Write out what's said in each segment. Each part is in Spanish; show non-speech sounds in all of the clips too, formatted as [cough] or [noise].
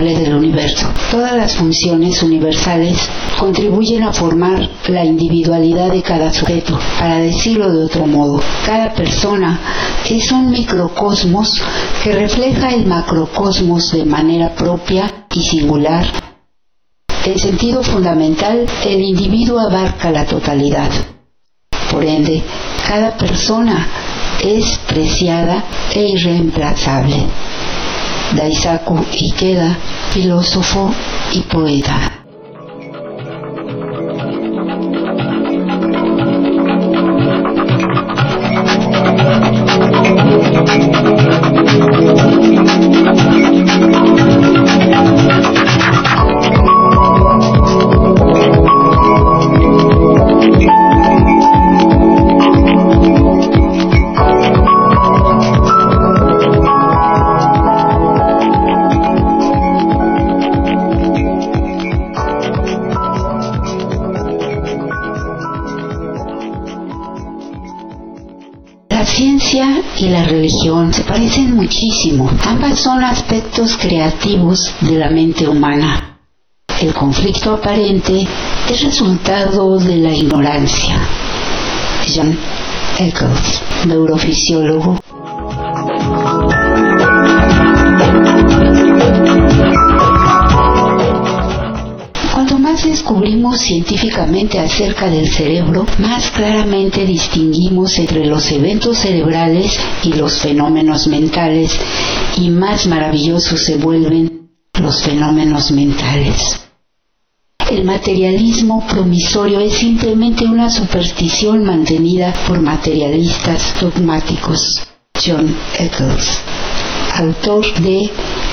del universo. Todas las funciones universales contribuyen a formar la individualidad de cada sujeto. Para decirlo de otro modo, cada persona es un microcosmos que refleja el macrocosmos de manera propia y singular. En sentido fundamental, el individuo abarca la totalidad. Por ende, cada persona es preciada e irreemplazable. Daisaku Ikeda, filósofo y poeta. De la mente humana. El conflicto aparente es resultado de la ignorancia. John Eccles, neurofisiólogo descubrimos científicamente acerca del cerebro, más claramente distinguimos entre los eventos cerebrales y los fenómenos mentales, y más maravillosos se vuelven los fenómenos mentales. El materialismo promisorio es simplemente una superstición mantenida por materialistas dogmáticos. John Eccles, autor de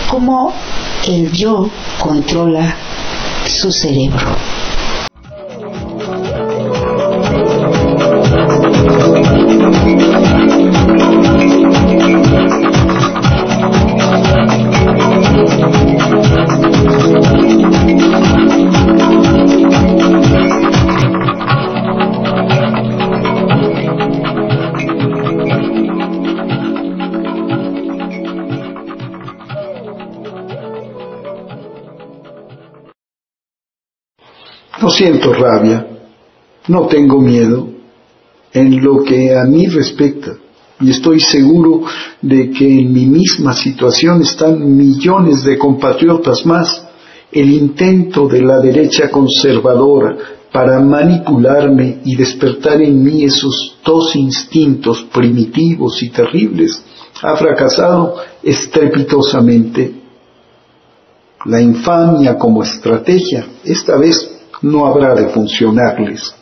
Cómo el yo controla su cerebro. Siento rabia, no tengo miedo en lo que a mí respecta. Y estoy seguro de que en mi misma situación están millones de compatriotas más. El intento de la derecha conservadora para manipularme y despertar en mí esos dos instintos primitivos y terribles ha fracasado estrepitosamente. La infamia como estrategia, esta vez no habrá de funcionarles.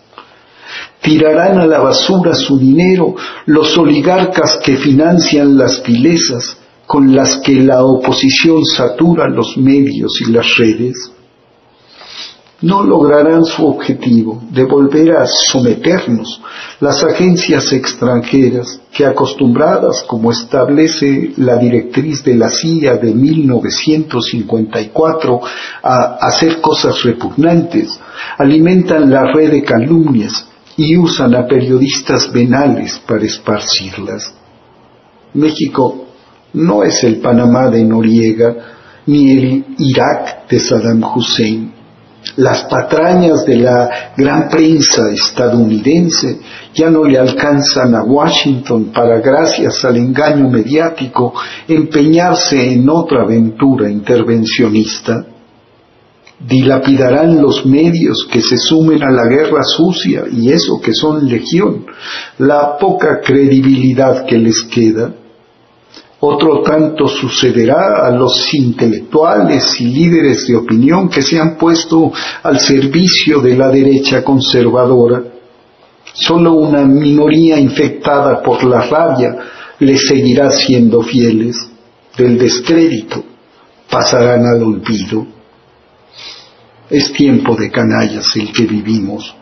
Tirarán a la basura su dinero los oligarcas que financian las vilezas con las que la oposición satura los medios y las redes no lograrán su objetivo de volver a someternos las agencias extranjeras que acostumbradas, como establece la directriz de la CIA de 1954, a hacer cosas repugnantes, alimentan la red de calumnias y usan a periodistas venales para esparcirlas. México no es el Panamá de Noriega ni el Irak de Saddam Hussein las patrañas de la gran prensa estadounidense ya no le alcanzan a Washington para, gracias al engaño mediático, empeñarse en otra aventura intervencionista. Dilapidarán los medios que se sumen a la guerra sucia y eso que son legión, la poca credibilidad que les queda otro tanto sucederá a los intelectuales y líderes de opinión que se han puesto al servicio de la derecha conservadora. Solo una minoría infectada por la rabia les seguirá siendo fieles. Del descrédito pasarán al olvido. Es tiempo de canallas el que vivimos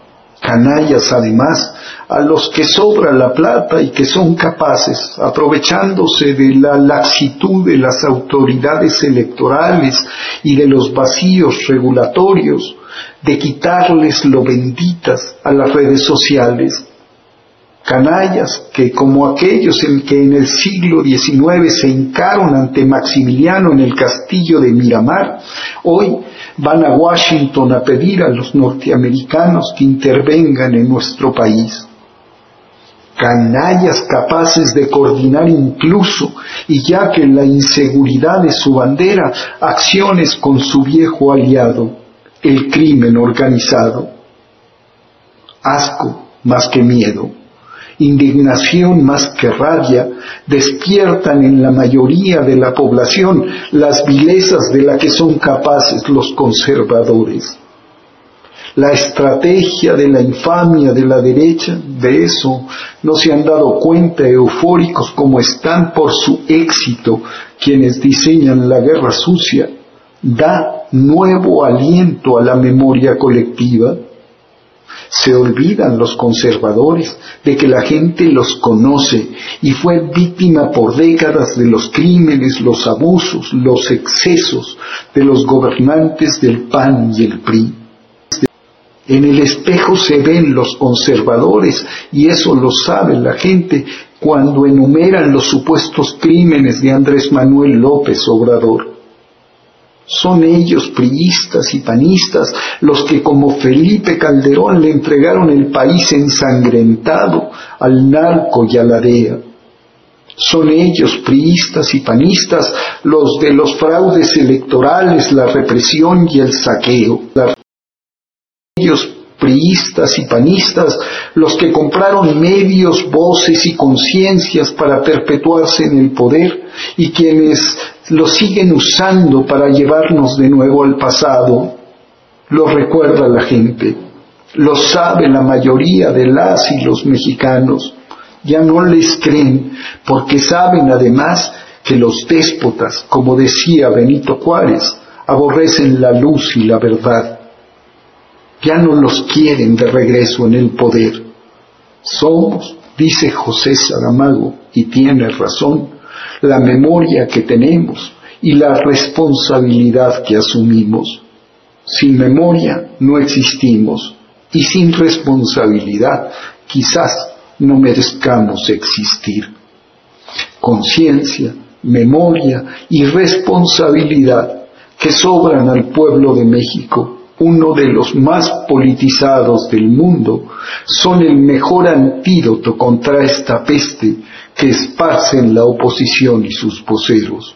canallas además, a los que sobra la plata y que son capaces, aprovechándose de la laxitud de las autoridades electorales y de los vacíos regulatorios, de quitarles lo benditas a las redes sociales. canallas que como aquellos en que en el siglo XIX se hincaron ante Maximiliano en el castillo de Miramar, hoy van a Washington a pedir a los norteamericanos que intervengan en nuestro país. Canallas capaces de coordinar incluso, y ya que la inseguridad es su bandera, acciones con su viejo aliado, el crimen organizado. Asco más que miedo indignación más que rabia, despiertan en la mayoría de la población las vilezas de la que son capaces los conservadores. La estrategia de la infamia de la derecha, de eso no se han dado cuenta eufóricos como están por su éxito quienes diseñan la guerra sucia, da nuevo aliento a la memoria colectiva se olvidan los conservadores de que la gente los conoce y fue víctima por décadas de los crímenes, los abusos, los excesos de los gobernantes del PAN y el PRI. En el espejo se ven los conservadores y eso lo sabe la gente cuando enumeran los supuestos crímenes de Andrés Manuel López Obrador. Son ellos, priistas y panistas, los que como Felipe Calderón le entregaron el país ensangrentado al narco y a la DEA. Son ellos, priistas y panistas, los de los fraudes electorales, la represión y el saqueo. Ellos, priistas y panistas, los que compraron medios, voces y conciencias para perpetuarse en el poder y quienes lo siguen usando para llevarnos de nuevo al pasado, lo recuerda la gente, lo sabe la mayoría de las y los mexicanos, ya no les creen porque saben además que los déspotas, como decía Benito Juárez, aborrecen la luz y la verdad. Ya no los quieren de regreso en el poder. Somos, dice José Saramago, y tiene razón, la memoria que tenemos y la responsabilidad que asumimos. Sin memoria no existimos y sin responsabilidad quizás no merezcamos existir. Conciencia, memoria y responsabilidad que sobran al pueblo de México, uno de los más politizados del mundo, son el mejor antídoto contra esta peste que esparcen la oposición y sus voceros.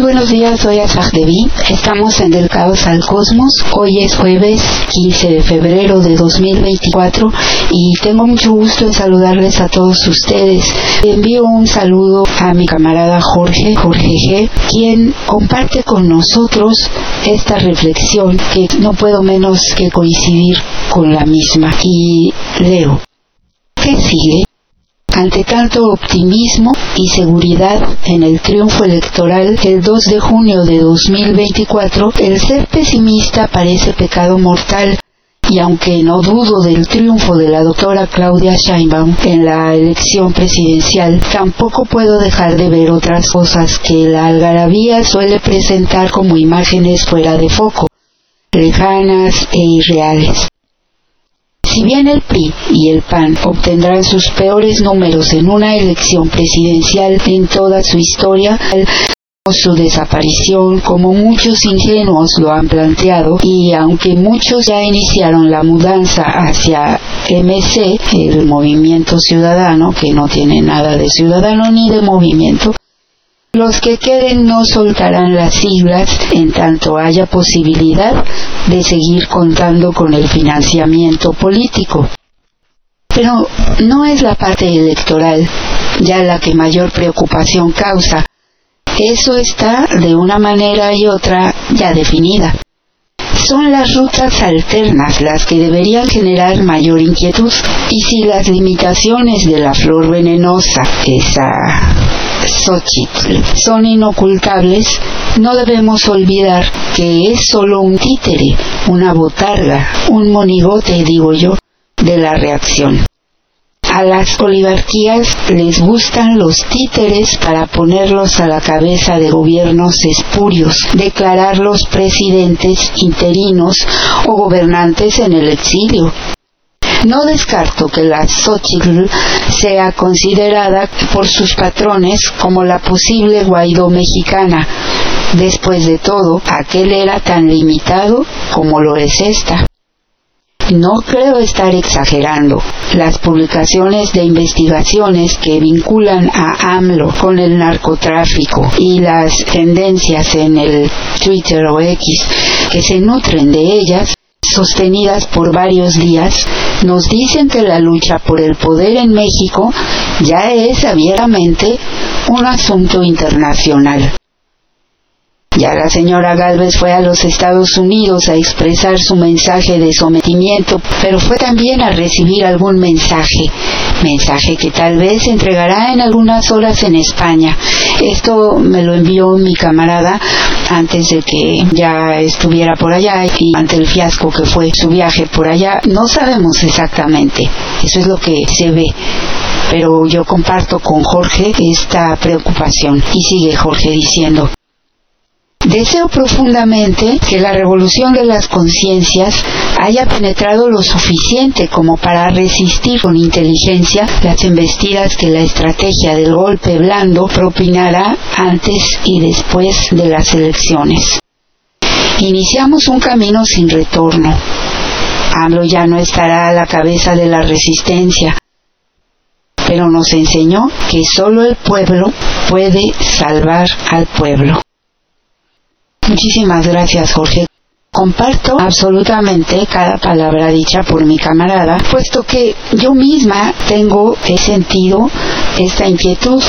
Buenos días, soy Asaj Devi. Estamos en Del Caos al Cosmos. Hoy es jueves 15 de febrero de 2024 y tengo mucho gusto en saludarles a todos ustedes. Envío un saludo a mi camarada Jorge, Jorge G, quien comparte con nosotros esta reflexión que no puedo menos que coincidir con la misma. Y leo. ¿Qué sigue? Ante tanto optimismo y seguridad en el triunfo electoral el 2 de junio de 2024, el ser pesimista parece pecado mortal y aunque no dudo del triunfo de la doctora Claudia Sheinbaum en la elección presidencial, tampoco puedo dejar de ver otras cosas que la algarabía suele presentar como imágenes fuera de foco, lejanas e irreales. Si bien el PRI y el PAN obtendrán sus peores números en una elección presidencial en toda su historia, su desaparición como muchos ingenuos lo han planteado y aunque muchos ya iniciaron la mudanza hacia MC, el movimiento ciudadano, que no tiene nada de ciudadano ni de movimiento, los que queden no soltarán las siglas en tanto haya posibilidad de seguir contando con el financiamiento político. Pero no es la parte electoral ya la que mayor preocupación causa. Eso está de una manera y otra ya definida. Son las rutas alternas las que deberían generar mayor inquietud y si las limitaciones de la flor venenosa, esa Xochitl son inocultables, no debemos olvidar que es solo un títere, una botarga, un monigote, digo yo, de la reacción. A las oligarquías les gustan los títeres para ponerlos a la cabeza de gobiernos espurios, declararlos presidentes interinos o gobernantes en el exilio. No descarto que la Xochitl sea considerada por sus patrones como la posible Guaidó mexicana. Después de todo, aquel era tan limitado como lo es esta. No creo estar exagerando. Las publicaciones de investigaciones que vinculan a AMLO con el narcotráfico y las tendencias en el Twitter o X que se nutren de ellas sostenidas por varios días, nos dicen que la lucha por el poder en México ya es abiertamente un asunto internacional. Ya la señora Galvez fue a los Estados Unidos a expresar su mensaje de sometimiento, pero fue también a recibir algún mensaje, mensaje que tal vez entregará en algunas horas en España. Esto me lo envió mi camarada antes de que ya estuviera por allá y ante el fiasco que fue su viaje por allá. No sabemos exactamente, eso es lo que se ve pero yo comparto con Jorge esta preocupación. Y sigue Jorge diciendo, Deseo profundamente que la revolución de las conciencias haya penetrado lo suficiente como para resistir con inteligencia las embestidas que la estrategia del golpe blando propinará antes y después de las elecciones. Iniciamos un camino sin retorno. AMLO ya no estará a la cabeza de la resistencia, pero nos enseñó que solo el pueblo puede salvar al pueblo. Muchísimas gracias, Jorge. Comparto absolutamente cada palabra dicha por mi camarada, puesto que yo misma tengo he sentido esta inquietud.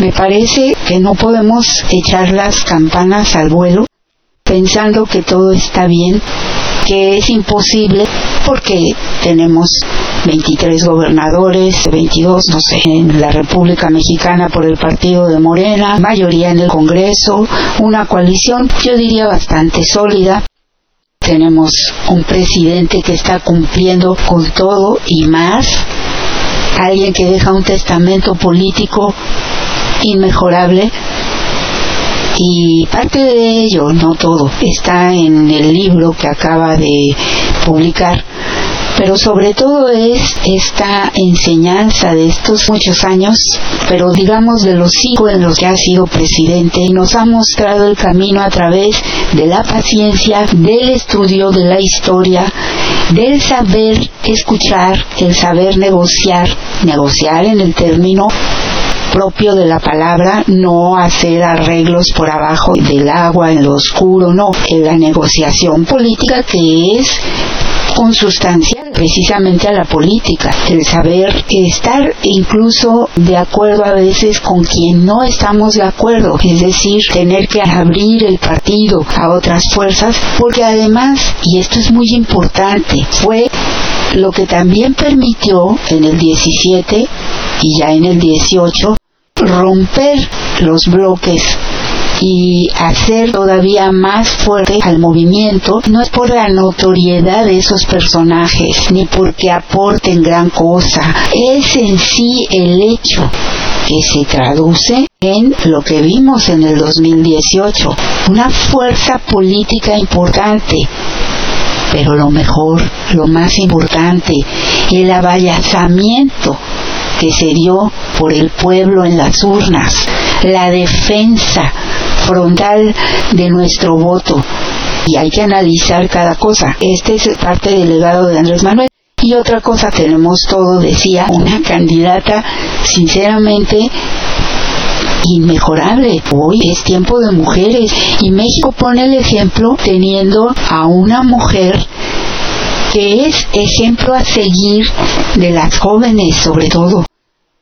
Me parece que no podemos echar las campanas al vuelo pensando que todo está bien, que es imposible porque tenemos 23 gobernadores, 22, no sé, en la República Mexicana por el partido de Morena, mayoría en el Congreso, una coalición, yo diría bastante sólida. Tenemos un presidente que está cumpliendo con todo y más, alguien que deja un testamento político inmejorable y parte de ello, no todo, está en el libro que acaba de publicar. Pero sobre todo es esta enseñanza de estos muchos años, pero digamos de los cinco en los que ha sido presidente nos ha mostrado el camino a través de la paciencia, del estudio de la historia, del saber escuchar, el saber negociar, negociar en el término propio de la palabra, no hacer arreglos por abajo del agua, en lo oscuro, no, en la negociación política que es consustancial precisamente a la política, el saber estar incluso de acuerdo a veces con quien no estamos de acuerdo, es decir, tener que abrir el partido a otras fuerzas, porque además, y esto es muy importante, fue lo que también permitió en el 17 y ya en el 18 romper los bloques y hacer todavía más fuerte al movimiento no es por la notoriedad de esos personajes ni porque aporten gran cosa, es en sí el hecho que se traduce en lo que vimos en el 2018, una fuerza política importante, pero lo mejor, lo más importante, el abayazamiento que se dio por el pueblo en las urnas, la defensa frontal de nuestro voto. Y hay que analizar cada cosa. Este es parte del legado de Andrés Manuel. Y otra cosa, tenemos todo, decía, una candidata sinceramente inmejorable. Hoy es tiempo de mujeres y México pone el ejemplo teniendo a una mujer que es ejemplo a seguir de las jóvenes sobre todo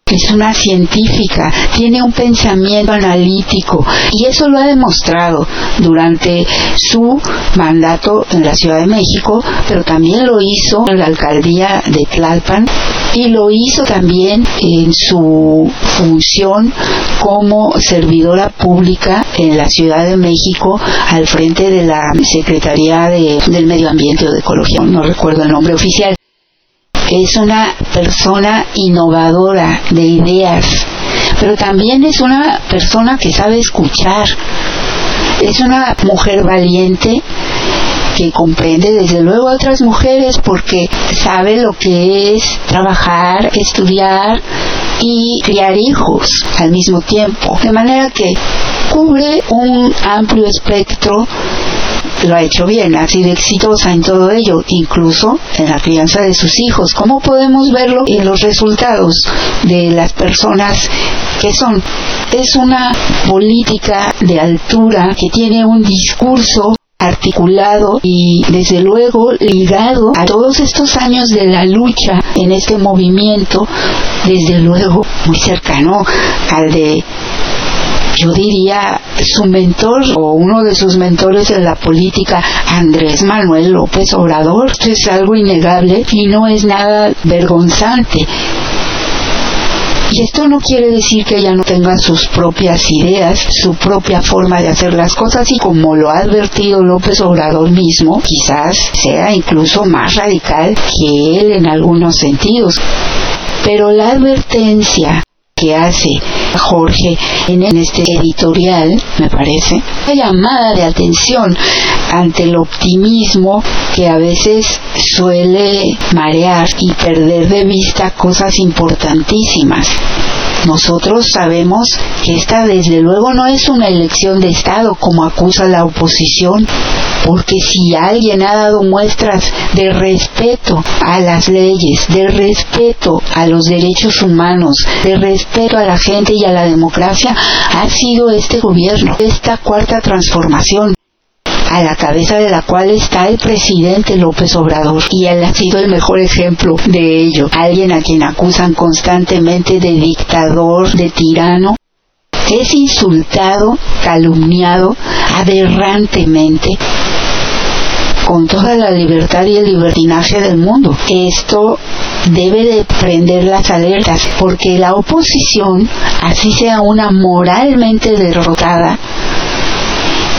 es una científica, tiene un pensamiento analítico y eso lo ha demostrado durante su mandato en la Ciudad de México, pero también lo hizo en la alcaldía de Tlalpan y lo hizo también en su función como servidora pública en la Ciudad de México al frente de la Secretaría de, del Medio Ambiente o de Ecología, no recuerdo el nombre oficial es una persona innovadora de ideas, pero también es una persona que sabe escuchar. Es una mujer valiente que comprende desde luego a otras mujeres porque sabe lo que es trabajar, estudiar y criar hijos al mismo tiempo. De manera que cubre un amplio espectro lo ha hecho bien, ha sido exitosa en todo ello, incluso en la crianza de sus hijos. ¿Cómo podemos verlo en los resultados de las personas que son? Es una política de altura que tiene un discurso articulado y desde luego ligado a todos estos años de la lucha en este movimiento, desde luego muy cercano al de yo diría su mentor o uno de sus mentores en la política, Andrés Manuel López Obrador. Esto es algo innegable y no es nada vergonzante. Y esto no quiere decir que ella no tenga sus propias ideas, su propia forma de hacer las cosas y como lo ha advertido López Obrador mismo, quizás sea incluso más radical que él en algunos sentidos. Pero la advertencia que hace Jorge en este editorial, me parece, una llamada de atención ante el optimismo que a veces suele marear y perder de vista cosas importantísimas. Nosotros sabemos que esta desde luego no es una elección de Estado como acusa la oposición, porque si alguien ha dado muestras de respeto a las leyes, de respeto a los derechos humanos, de respeto a la gente y a la democracia, ha sido este gobierno, esta cuarta transformación a la cabeza de la cual está el presidente López Obrador y él ha sido el mejor ejemplo de ello. Alguien a quien acusan constantemente de dictador, de tirano, es insultado, calumniado aberrantemente con toda la libertad y el libertinaje del mundo. Esto debe de prender las alertas porque la oposición, así sea una moralmente derrotada,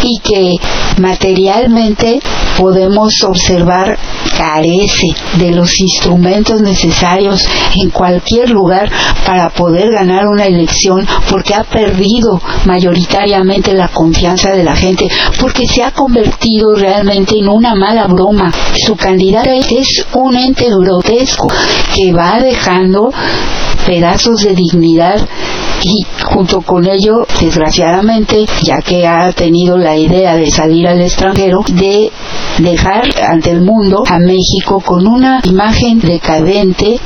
y que materialmente podemos observar carece de los instrumentos necesarios en cualquier lugar para poder ganar una elección porque ha perdido mayoritariamente la confianza de la gente porque se ha convertido realmente en una mala broma. Su candidata es un ente grotesco que va dejando pedazos de dignidad y junto con ello, desgraciadamente, ya que ha tenido la idea de salir al extranjero, de dejar ante el mundo a México con una imagen decadente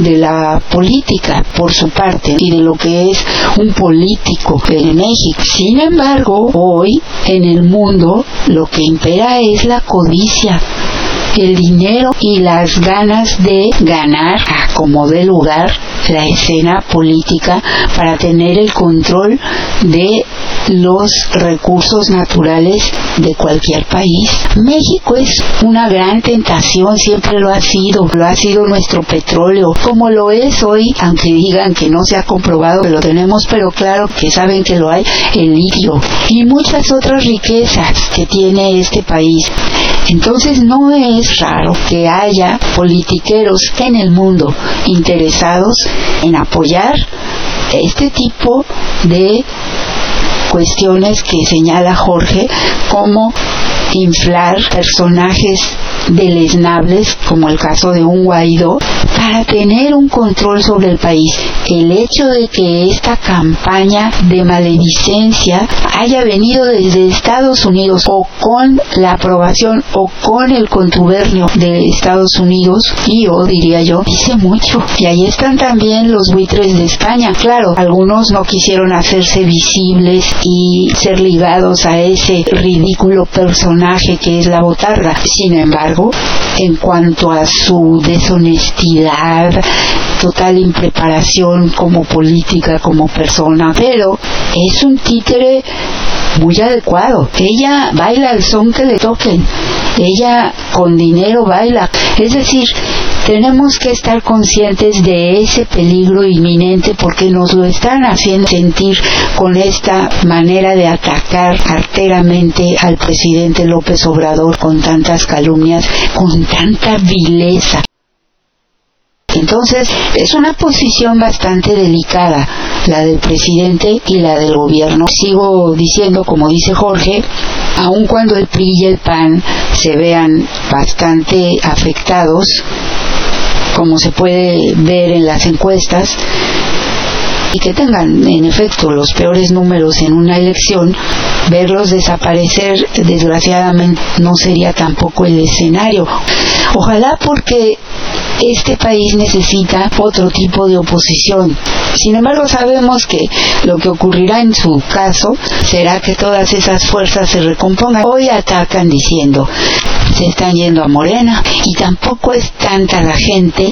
de la política por su parte y de lo que es un político en México. Sin embargo, hoy en el mundo lo que impera es la codicia el dinero y las ganas de ganar a como lugar la escena política para tener el control de los recursos naturales de cualquier país. México es una gran tentación, siempre lo ha sido, lo ha sido nuestro petróleo, como lo es hoy, aunque digan que no se ha comprobado que lo tenemos, pero claro que saben que lo hay, el litio y muchas otras riquezas que tiene este país. Entonces no es raro que haya politiqueros en el mundo interesados en apoyar este tipo de cuestiones que señala Jorge como inflar personajes deleznables, como el caso de un Guaidó, para tener un control sobre el país. El hecho de que esta campaña de maledicencia haya venido desde Estados Unidos o con la aprobación o con el contubernio de Estados Unidos, y yo diría yo, dice mucho. Y ahí están también los buitres de España. Claro, algunos no quisieron hacerse visibles y ser ligados a ese ridículo personaje que es la botarga. Sin embargo, en cuanto a su deshonestidad, total impreparación como política, como persona, pero es un títere muy adecuado. Ella baila el son que le toquen. Ella con dinero baila. Es decir, tenemos que estar conscientes de ese peligro inminente porque nos lo están haciendo sentir con esta manera de atacar arteramente al presidente López Obrador con tantas calumnias, con tanta vileza. Entonces, es una posición bastante delicada la del presidente y la del gobierno. Sigo diciendo, como dice Jorge, aun cuando el PRI y el PAN se vean bastante afectados, como se puede ver en las encuestas, y que tengan en efecto los peores números en una elección, verlos desaparecer desgraciadamente no sería tampoco el escenario. Ojalá porque este país necesita otro tipo de oposición. Sin embargo, sabemos que lo que ocurrirá en su caso será que todas esas fuerzas se recompongan. Hoy atacan diciendo se están yendo a Morena y tampoco es tanta la gente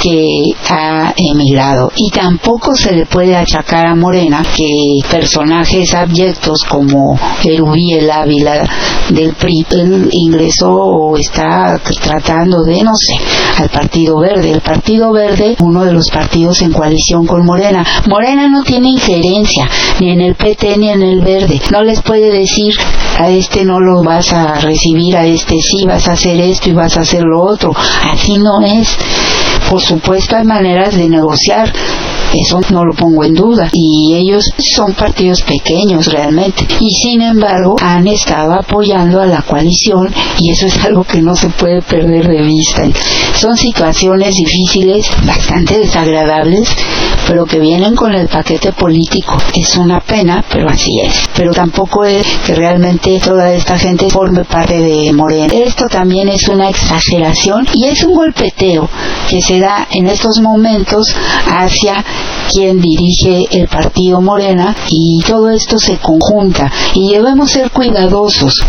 que ha emigrado y tampoco se le puede achacar a Morena que personajes abyectos como Erubí el Ávila del PRI ingresó o está tratando de no sé al Partido Verde. El Partido Verde uno de los partidos en coalición con Morena. Morena no tiene injerencia ni en el PT ni en el Verde. No les puede decir a este no lo vas a recibir a este sí vas a hacer esto y vas a hacer lo otro así no es. Por supuesto hay maneras de negociar eso no lo pongo en duda. Y ellos son partidos pequeños realmente. Y sin embargo han estado apoyando a la coalición y eso es algo que no se puede perder de vista. Son situaciones difíciles, bastante desagradables, pero que vienen con el paquete político. Es una pena, pero así es. Pero tampoco es que realmente toda esta gente forme parte de Morena. Esto también es una exageración y es un golpeteo que se da en estos momentos hacia quien dirige el partido Morena y todo esto se conjunta y debemos ser cuidadosos.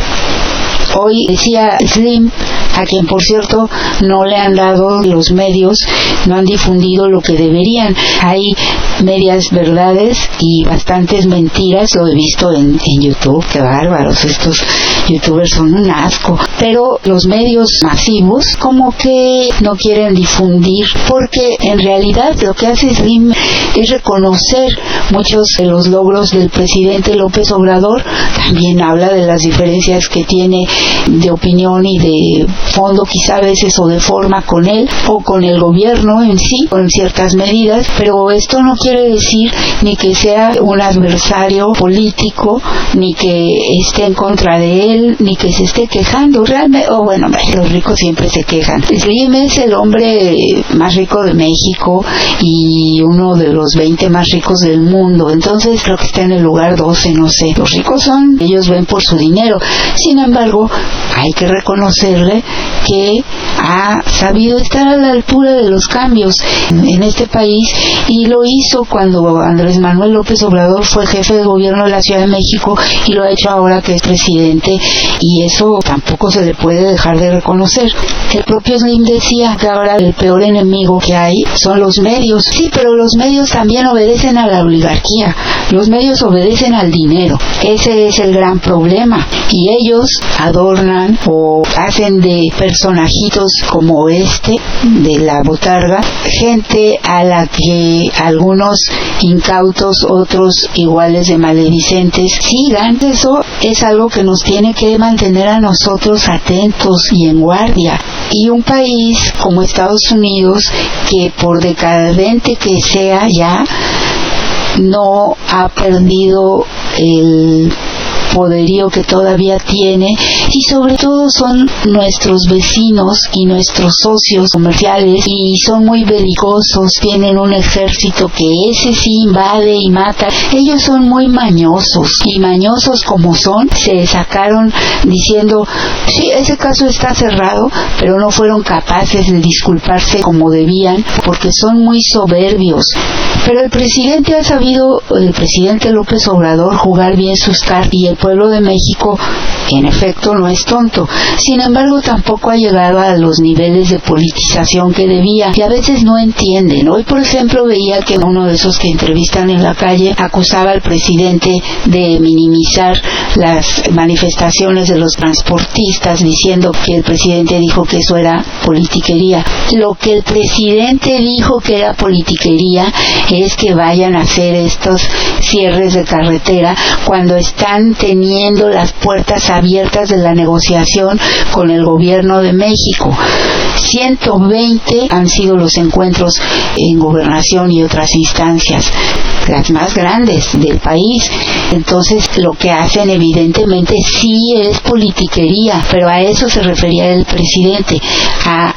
Hoy decía Slim, a quien por cierto no le han dado los medios, no han difundido lo que deberían. Hay medias verdades y bastantes mentiras, lo he visto en, en YouTube, qué bárbaros, estos youtubers son un asco. Pero los medios masivos como que no quieren difundir porque en realidad lo que hace Slim es reconocer muchos de los logros del presidente López Obrador, también habla de las diferencias que tiene de opinión y de fondo quizá a veces o de forma con él o con el gobierno en sí, con ciertas medidas, pero esto no quiere decir ni que sea un adversario político, ni que esté en contra de él, ni que se esté quejando. Realmente, o bueno, los ricos siempre se quejan. Slim es el hombre más rico de México y uno de los 20 más ricos del mundo, entonces creo que está en el lugar 12, no sé. Los ricos son, ellos ven por su dinero. Sin embargo, hay que reconocerle que ha sabido estar a la altura de los cambios en este país y lo hizo cuando Andrés Manuel López Obrador fue jefe de gobierno de la Ciudad de México y lo ha hecho ahora que es presidente y eso tampoco se le puede dejar de reconocer. El propio Slim decía que ahora el peor enemigo que hay son los medios. Sí, pero los medios también obedecen a la oligarquía. Los medios obedecen al dinero. Ese es el gran problema. Y ellos adornan o hacen de personajitos como este de la botarga gente a la que algunos incautos, otros iguales de maledicentes sigan. Eso es algo que nos tiene que mantener a nosotros atentos y en guardia. Y un país como Estados Unidos, que por decadente que sea ya, no ha perdido el poderío que todavía tiene y sobre todo son nuestros vecinos y nuestros socios comerciales y son muy belicosos, tienen un ejército que ese sí invade y mata. Ellos son muy mañosos y mañosos como son, se sacaron diciendo, sí, ese caso está cerrado, pero no fueron capaces de disculparse como debían porque son muy soberbios. Pero el presidente ha sabido, el presidente López Obrador, jugar bien sus cartas y el pueblo de México, en efecto, no es tonto. Sin embargo, tampoco ha llegado a los niveles de politización que debía y a veces no entienden. Hoy, por ejemplo, veía que uno de esos que entrevistan en la calle acusaba al presidente de minimizar las manifestaciones de los transportistas diciendo que el presidente dijo que eso era politiquería. Lo que el presidente dijo que era politiquería es que vayan a hacer estos cierres de carretera cuando están teniendo las puertas abiertas de la negociación con el gobierno de México. 120 han sido los encuentros en gobernación y otras instancias, las más grandes del país. Entonces, lo que hacen evidentemente sí es politiquería, pero a eso se refería el presidente, a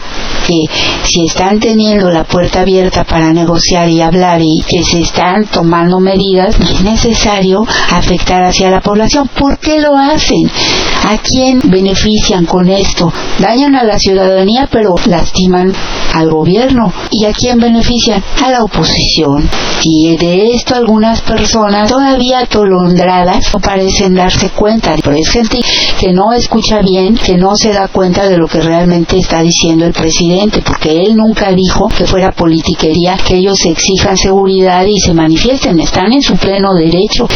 que si están teniendo la puerta abierta para negociar y hablar y que se están tomando medidas, es necesario afectar hacia la población. ¿Por qué lo hacen? ¿A quién benefician con esto? Dañan a la ciudadanía, pero lastiman al gobierno. ¿Y a quién benefician? A la oposición. Y de esto algunas personas todavía atolondradas no parecen darse cuenta. Pero es gente que no escucha bien, que no se da cuenta de lo que realmente está diciendo el presidente, porque él nunca dijo que fuera politiquería que ellos exijan seguridad y se manifiesten. Están en su pleno derecho,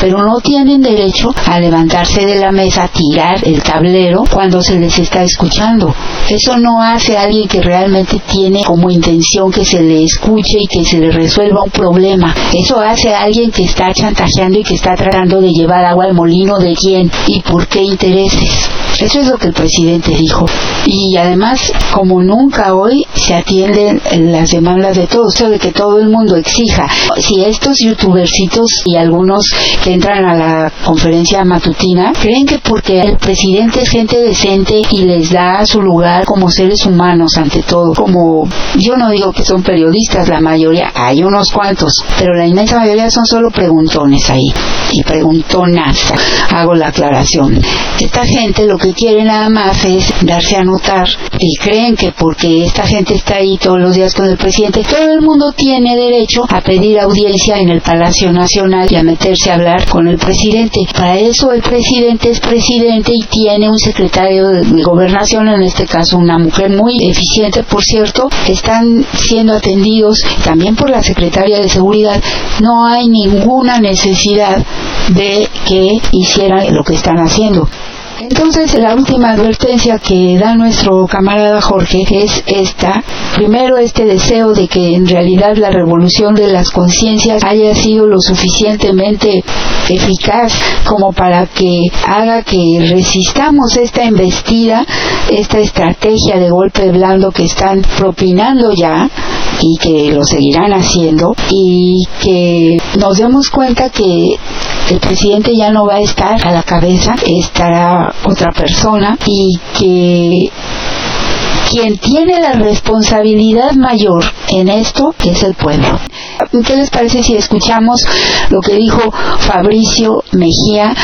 pero no tienen derecho a levantarse de la mesa, a tirar el tablero cuando se les está escuchando. Eso no hace a alguien que realmente tiene como intención que se le escuche y que se le resuelva un problema. Eso hace a alguien que está chantajeando y que está tratando de llevar agua al molino de quién y por qué intereses. Eso es lo que el presidente dijo. Y además, como nunca hoy se atienden las demandas de todos, o de que todo el mundo exija. Si estos youtubercitos y algunos que entran a la conferencia matutina creen que porque el presidente es gente decente y les da su lugar como seres humanos ante todo, como yo no digo que son periodistas, la mayoría, hay unos cuantos, pero la inmensa mayoría son solo preguntones ahí y preguntonas, hago la aclaración. Esta gente lo que quiere nada más es darse a notar y creen que porque esta gente está ahí todos los días con el presidente, todo el mundo tiene derecho a pedir audiencia en el Palacio Nacional y a meterse a hablar con el presidente. Para eso el presidente es presidente y tiene un secretario de gobernación, en este caso una mujer muy eficiente, por cierto, están siendo atendidos también por la secretaria de seguridad. No hay ninguna necesidad de que hicieran lo que están haciendo. Entonces, la última advertencia que da nuestro camarada Jorge es esta. Primero, este deseo de que en realidad la revolución de las conciencias haya sido lo suficientemente eficaz como para que haga que resistamos esta embestida, esta estrategia de golpe blando que están propinando ya y que lo seguirán haciendo y que nos demos cuenta que el presidente ya no va a estar a la cabeza, estará otra persona y que quien tiene la responsabilidad mayor en esto es el pueblo. ¿Qué les parece si escuchamos lo que dijo Fabricio Mejía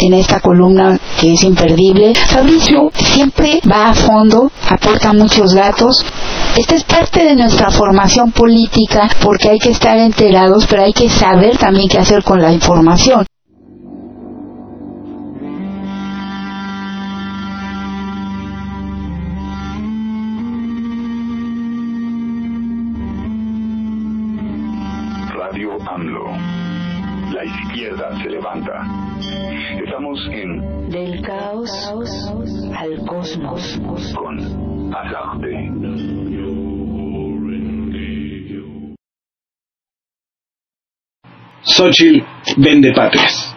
en esta columna que es imperdible. Fabricio siempre va a fondo, aporta muchos datos. Esta es parte de nuestra formación política porque hay que estar enterados, pero hay que saber también qué hacer con la información. Radio AMLO. La izquierda se levanta. Estamos en Del caos al cosmos. con Azarte. Xochitl vende patrias.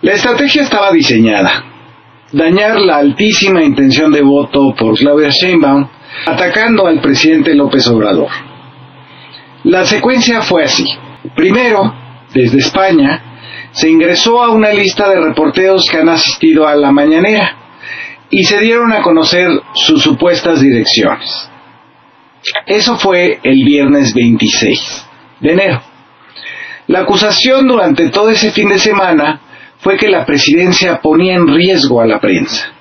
La estrategia estaba diseñada. Dañar la altísima intención de voto por Claudia Sheinbaum atacando al presidente López Obrador. La secuencia fue así. Primero, desde España, se ingresó a una lista de reporteros que han asistido a la mañanera y se dieron a conocer sus supuestas direcciones. Eso fue el viernes 26 de enero. La acusación durante todo ese fin de semana fue que la presidencia ponía en riesgo a la prensa.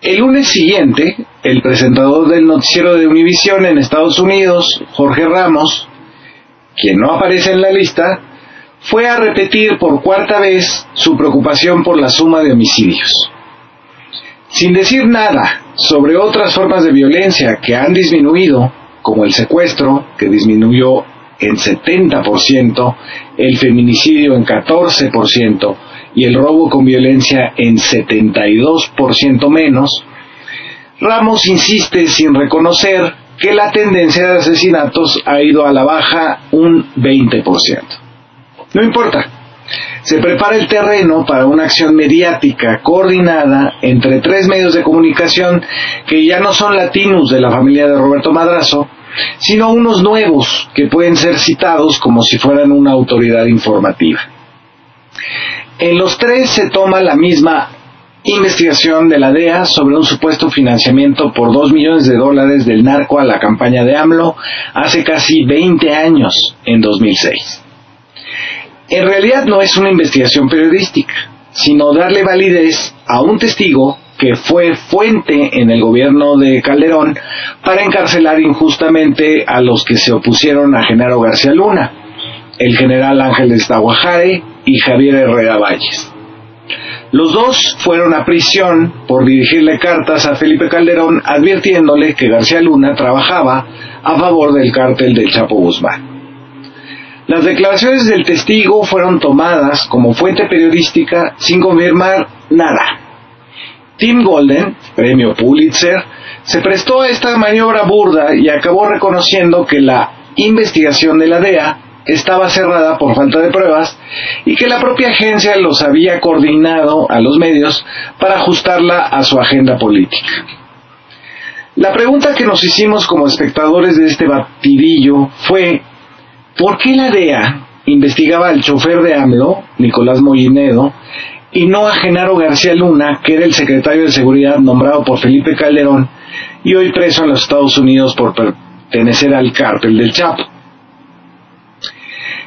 El lunes siguiente, el presentador del noticiero de Univisión en Estados Unidos, Jorge Ramos, quien no aparece en la lista, fue a repetir por cuarta vez su preocupación por la suma de homicidios. Sin decir nada sobre otras formas de violencia que han disminuido, como el secuestro, que disminuyó en 70%, el feminicidio en 14% y el robo con violencia en 72% menos, Ramos insiste sin reconocer que la tendencia de asesinatos ha ido a la baja un 20%. No importa. se prepara el terreno para una acción mediática coordinada entre tres medios de comunicación que ya no son latinos de la familia de Roberto Madrazo, sino unos nuevos que pueden ser citados como si fueran una autoridad informativa. En los tres se toma la misma investigación de la DEA sobre un supuesto financiamiento por dos millones de dólares del narco a la campaña de AMLO hace casi 20 años, en 2006. En realidad no es una investigación periodística, sino darle validez a un testigo que fue fuente en el gobierno de Calderón para encarcelar injustamente a los que se opusieron a Genaro García Luna, el general Ángeles Taguajare y Javier Herrera Valles. Los dos fueron a prisión por dirigirle cartas a Felipe Calderón advirtiéndole que García Luna trabajaba a favor del cártel del Chapo Guzmán. Las declaraciones del testigo fueron tomadas como fuente periodística sin confirmar nada. Tim Golden, premio Pulitzer, se prestó a esta maniobra burda y acabó reconociendo que la investigación de la DEA estaba cerrada por falta de pruebas y que la propia agencia los había coordinado a los medios para ajustarla a su agenda política. La pregunta que nos hicimos como espectadores de este batidillo fue ¿por qué la DEA investigaba al chofer de AMLO, Nicolás Mollinedo, y no a Genaro García Luna, que era el secretario de Seguridad nombrado por Felipe Calderón y hoy preso en los Estados Unidos por pertenecer al cártel del Chapo?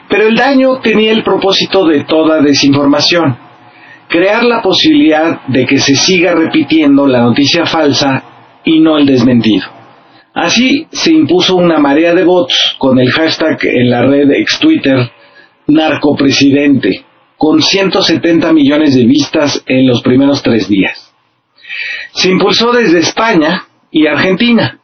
Pero el daño tenía el propósito de toda desinformación, crear la posibilidad de que se siga repitiendo la noticia falsa y no el desmentido. Así se impuso una marea de bots con el hashtag en la red ex Twitter narcopresidente, con 170 millones de vistas en los primeros tres días. Se impulsó desde España y Argentina,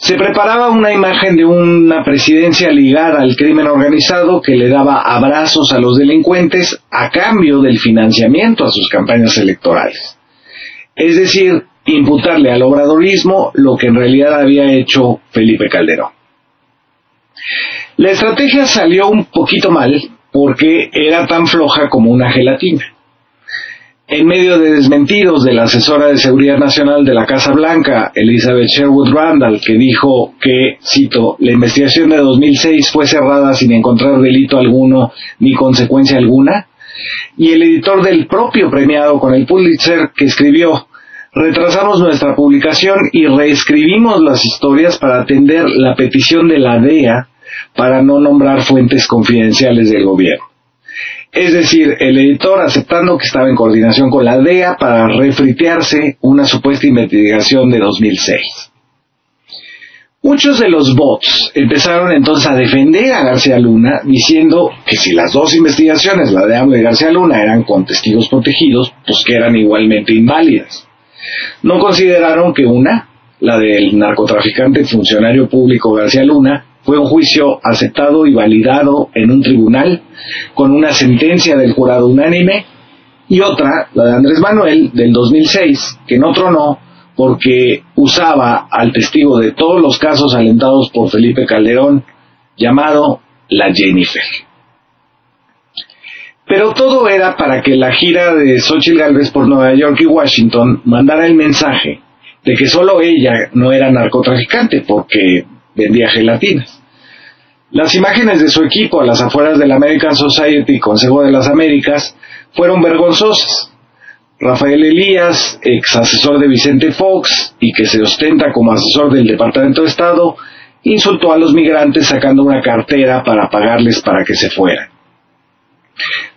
se preparaba una imagen de una presidencia ligada al crimen organizado que le daba abrazos a los delincuentes a cambio del financiamiento a sus campañas electorales. Es decir, imputarle al obradorismo lo que en realidad había hecho Felipe Calderón. La estrategia salió un poquito mal porque era tan floja como una gelatina en medio de desmentidos de la asesora de Seguridad Nacional de la Casa Blanca, Elizabeth Sherwood Randall, que dijo que, cito, la investigación de 2006 fue cerrada sin encontrar delito alguno ni consecuencia alguna, y el editor del propio premiado con el Pulitzer, que escribió, retrasamos nuestra publicación y reescribimos las historias para atender la petición de la DEA para no nombrar fuentes confidenciales del gobierno. Es decir, el editor aceptando que estaba en coordinación con la DEA para refritearse una supuesta investigación de 2006. Muchos de los bots empezaron entonces a defender a García Luna diciendo que si las dos investigaciones, la de AMLO y García Luna, eran con testigos protegidos, pues que eran igualmente inválidas. No consideraron que una, la del narcotraficante funcionario público García Luna, fue un juicio aceptado y validado en un tribunal con una sentencia del jurado unánime y otra, la de Andrés Manuel, del 2006, que no tronó porque usaba al testigo de todos los casos alentados por Felipe Calderón, llamado la Jennifer. Pero todo era para que la gira de Xochitl Galvez por Nueva York y Washington mandara el mensaje de que solo ella no era narcotraficante, porque vendía gelatinas. Las imágenes de su equipo a las afueras del American Society Consejo de las Américas fueron vergonzosas. Rafael Elías, ex asesor de Vicente Fox y que se ostenta como asesor del Departamento de Estado, insultó a los migrantes sacando una cartera para pagarles para que se fueran.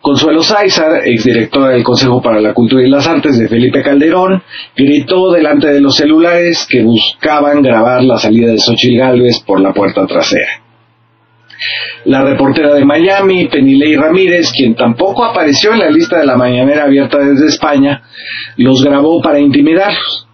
Consuelo Sáizar, exdirectora del Consejo para la Cultura y las Artes de Felipe Calderón, gritó delante de los celulares que buscaban grabar la salida de Xochitl Gálvez por la puerta trasera. La reportera de Miami, Penilei Ramírez, quien tampoco apareció en la lista de la mañanera abierta desde España, los grabó para intimidarlos.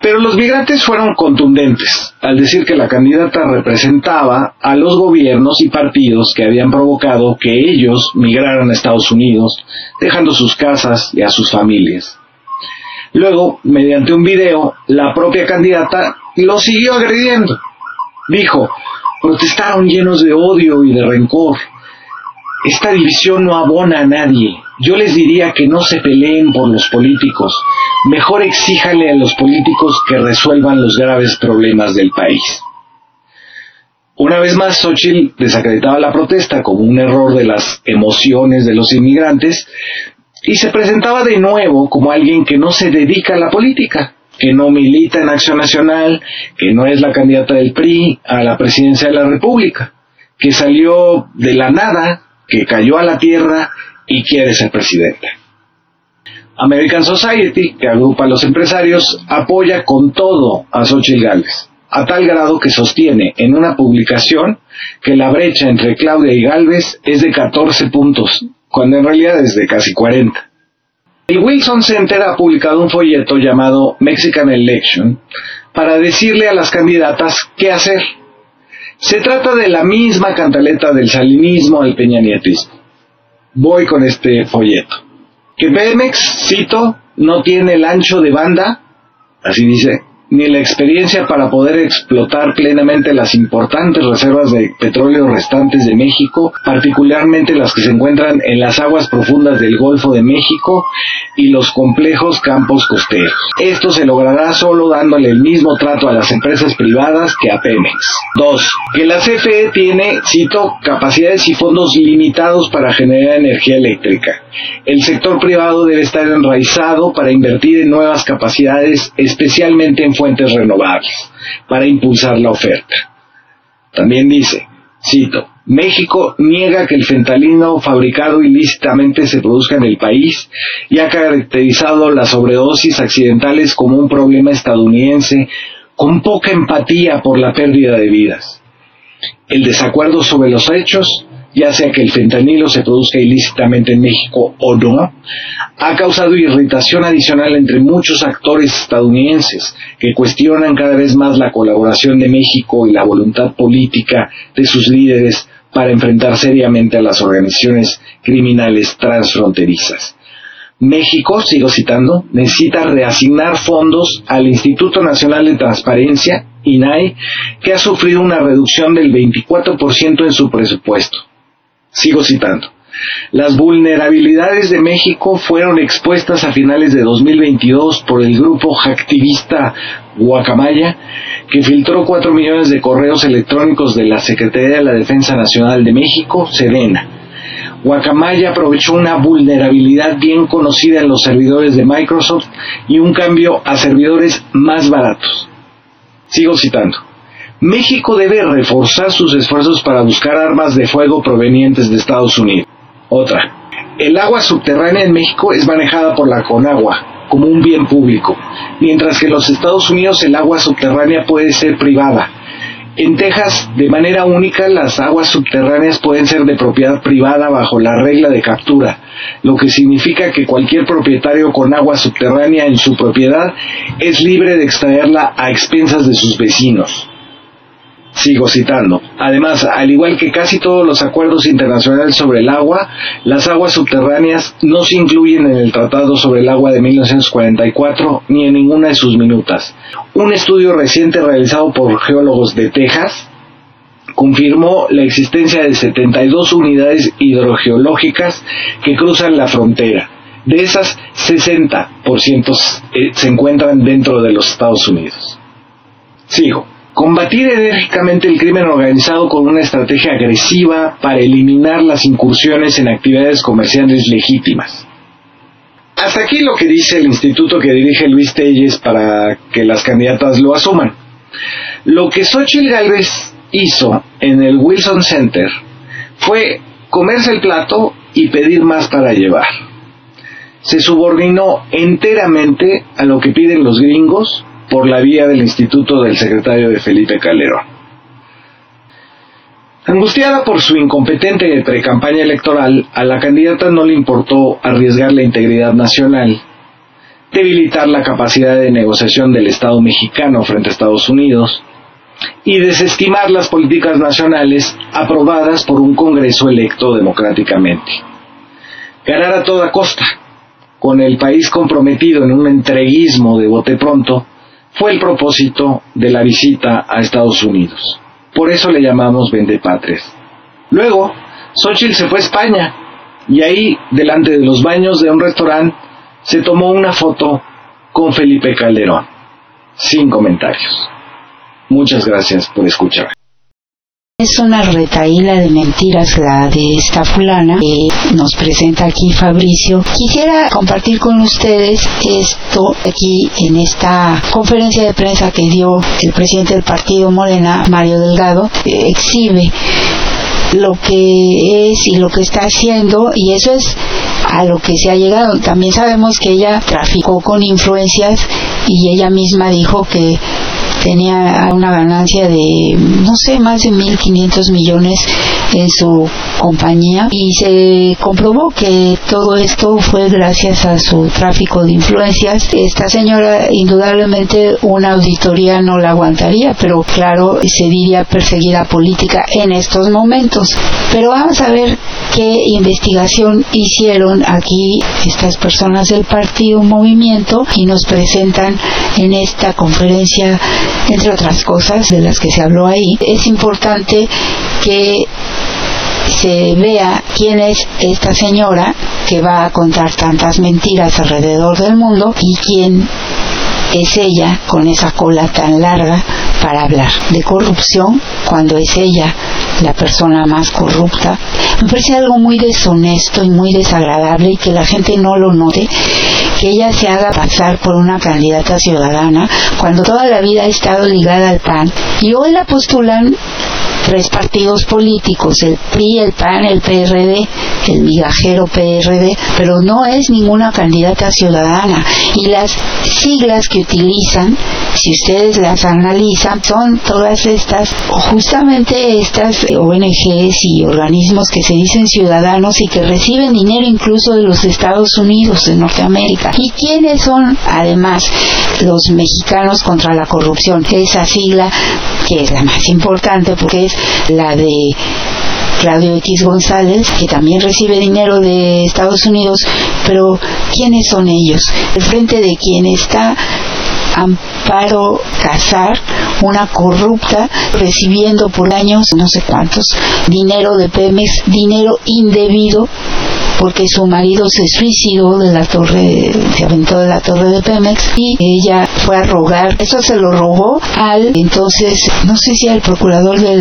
Pero los migrantes fueron contundentes al decir que la candidata representaba a los gobiernos y partidos que habían provocado que ellos migraran a Estados Unidos, dejando sus casas y a sus familias. Luego, mediante un video, la propia candidata lo siguió agrediendo. Dijo, protestaron llenos de odio y de rencor. Esta división no abona a nadie. Yo les diría que no se peleen por los políticos. Mejor exíjale a los políticos que resuelvan los graves problemas del país. Una vez más, Xochitl desacreditaba la protesta como un error de las emociones de los inmigrantes y se presentaba de nuevo como alguien que no se dedica a la política, que no milita en Acción Nacional, que no es la candidata del PRI a la presidencia de la República, que salió de la nada, que cayó a la tierra y quiere ser presidenta. American Society, que agrupa a los empresarios, apoya con todo a Xochitl Gálvez, a tal grado que sostiene en una publicación que la brecha entre Claudia y Gálvez es de 14 puntos, cuando en realidad es de casi 40. El Wilson Center ha publicado un folleto llamado Mexican Election para decirle a las candidatas qué hacer. Se trata de la misma cantaleta del salinismo al peñanietismo. Voy con este folleto. Que Pemex, cito, no tiene el ancho de banda, así dice, ni la experiencia para poder explotar plenamente las importantes reservas de petróleo restantes de México, particularmente las que se encuentran en las aguas profundas del Golfo de México y los complejos campos costeros. Esto se logrará solo dándole el mismo trato a las empresas privadas que a Pemex. 2. Que la CFE tiene, cito, capacidades y fondos limitados para generar energía eléctrica. El sector privado debe estar enraizado para invertir en nuevas capacidades, especialmente en fuentes renovables para impulsar la oferta. También dice, cito, México niega que el fentalino fabricado ilícitamente se produzca en el país y ha caracterizado las sobredosis accidentales como un problema estadounidense con poca empatía por la pérdida de vidas. El desacuerdo sobre los hechos ya sea que el fentanilo se produzca ilícitamente en México o no, ha causado irritación adicional entre muchos actores estadounidenses que cuestionan cada vez más la colaboración de México y la voluntad política de sus líderes para enfrentar seriamente a las organizaciones criminales transfronterizas. México, sigo citando, necesita reasignar fondos al Instituto Nacional de Transparencia, INAI, que ha sufrido una reducción del 24% en su presupuesto. Sigo citando. Las vulnerabilidades de México fueron expuestas a finales de 2022 por el grupo hacktivista Guacamaya, que filtró 4 millones de correos electrónicos de la Secretaría de la Defensa Nacional de México, Sedena. Guacamaya aprovechó una vulnerabilidad bien conocida en los servidores de Microsoft y un cambio a servidores más baratos. Sigo citando. México debe reforzar sus esfuerzos para buscar armas de fuego provenientes de Estados Unidos. Otra. El agua subterránea en México es manejada por la Conagua como un bien público, mientras que en los Estados Unidos el agua subterránea puede ser privada. En Texas, de manera única, las aguas subterráneas pueden ser de propiedad privada bajo la regla de captura, lo que significa que cualquier propietario con agua subterránea en su propiedad es libre de extraerla a expensas de sus vecinos. Sigo citando. Además, al igual que casi todos los acuerdos internacionales sobre el agua, las aguas subterráneas no se incluyen en el Tratado sobre el Agua de 1944 ni en ninguna de sus minutas. Un estudio reciente realizado por geólogos de Texas confirmó la existencia de 72 unidades hidrogeológicas que cruzan la frontera. De esas, 60% eh, se encuentran dentro de los Estados Unidos. Sigo. Combatir enérgicamente el crimen organizado con una estrategia agresiva para eliminar las incursiones en actividades comerciales legítimas. Hasta aquí lo que dice el instituto que dirige Luis Telles para que las candidatas lo asuman. Lo que Xochitl Galvez hizo en el Wilson Center fue comerse el plato y pedir más para llevar. Se subordinó enteramente a lo que piden los gringos por la vía del instituto del secretario de Felipe Calderón. Angustiada por su incompetente precampaña electoral, a la candidata no le importó arriesgar la integridad nacional, debilitar la capacidad de negociación del Estado mexicano frente a Estados Unidos y desestimar las políticas nacionales aprobadas por un Congreso electo democráticamente. Ganar a toda costa, con el país comprometido en un entreguismo de bote pronto, fue el propósito de la visita a Estados Unidos. Por eso le llamamos Vendepatres. Luego, Xochitl se fue a España y ahí, delante de los baños de un restaurante, se tomó una foto con Felipe Calderón. Sin comentarios. Muchas gracias por escuchar. Es una retaíla de mentiras la de esta fulana que nos presenta aquí Fabricio. Quisiera compartir con ustedes esto aquí en esta conferencia de prensa que dio el presidente del partido Morena, Mario Delgado, exhibe lo que es y lo que está haciendo y eso es a lo que se ha llegado. También sabemos que ella traficó con influencias y ella misma dijo que tenía una ganancia de, no sé, más de 1.500 millones en su compañía y se comprobó que todo esto fue gracias a su tráfico de influencias. Esta señora indudablemente una auditoría no la aguantaría, pero claro, se diría perseguida política en estos momentos. Pero vamos a ver qué investigación hicieron aquí estas personas del partido Movimiento y nos presentan en esta conferencia entre otras cosas de las que se habló ahí, es importante que se vea quién es esta señora que va a contar tantas mentiras alrededor del mundo y quién es ella con esa cola tan larga para hablar de corrupción cuando es ella la persona más corrupta. Me parece algo muy deshonesto y muy desagradable y que la gente no lo note, que ella se haga pasar por una candidata ciudadana cuando toda la vida ha estado ligada al PAN y hoy la postulan tres partidos políticos, el PRI, el PAN, el PRD, el migajero PRD, pero no es ninguna candidata ciudadana. Y las siglas que utilizan, si ustedes las analizan, son todas estas, justamente estas ONGs y organismos que se dicen ciudadanos y que reciben dinero incluso de los Estados Unidos, de Norteamérica. ¿Y quiénes son, además, los mexicanos contra la corrupción? Esa sigla, que es la más importante porque es la de Claudio X González, que también recibe dinero de Estados Unidos, pero ¿quiénes son ellos? El frente de quien está Amparo Casar, una corrupta, recibiendo por años, no sé cuántos, dinero de Pemex, dinero indebido, porque su marido se suicidó de la torre, se aventó de la torre de Pemex y ella fue a rogar, eso se lo robó al entonces, no sé si al procurador de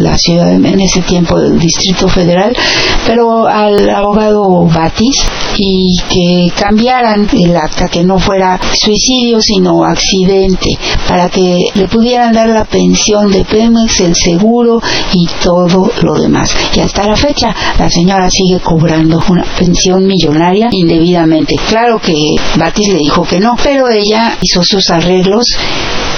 la ciudad en ese tiempo del Distrito Federal, pero al abogado Batis y que cambiaran el acta, que no fuera suicidio sino accidente, para que le pudieran dar la pensión de Pemex, el seguro y todo lo demás. Y hasta la fecha la señora sigue cobrando una pensión millonaria indebidamente. Claro que Batis le dijo que no, pero ella hizo sus arreglos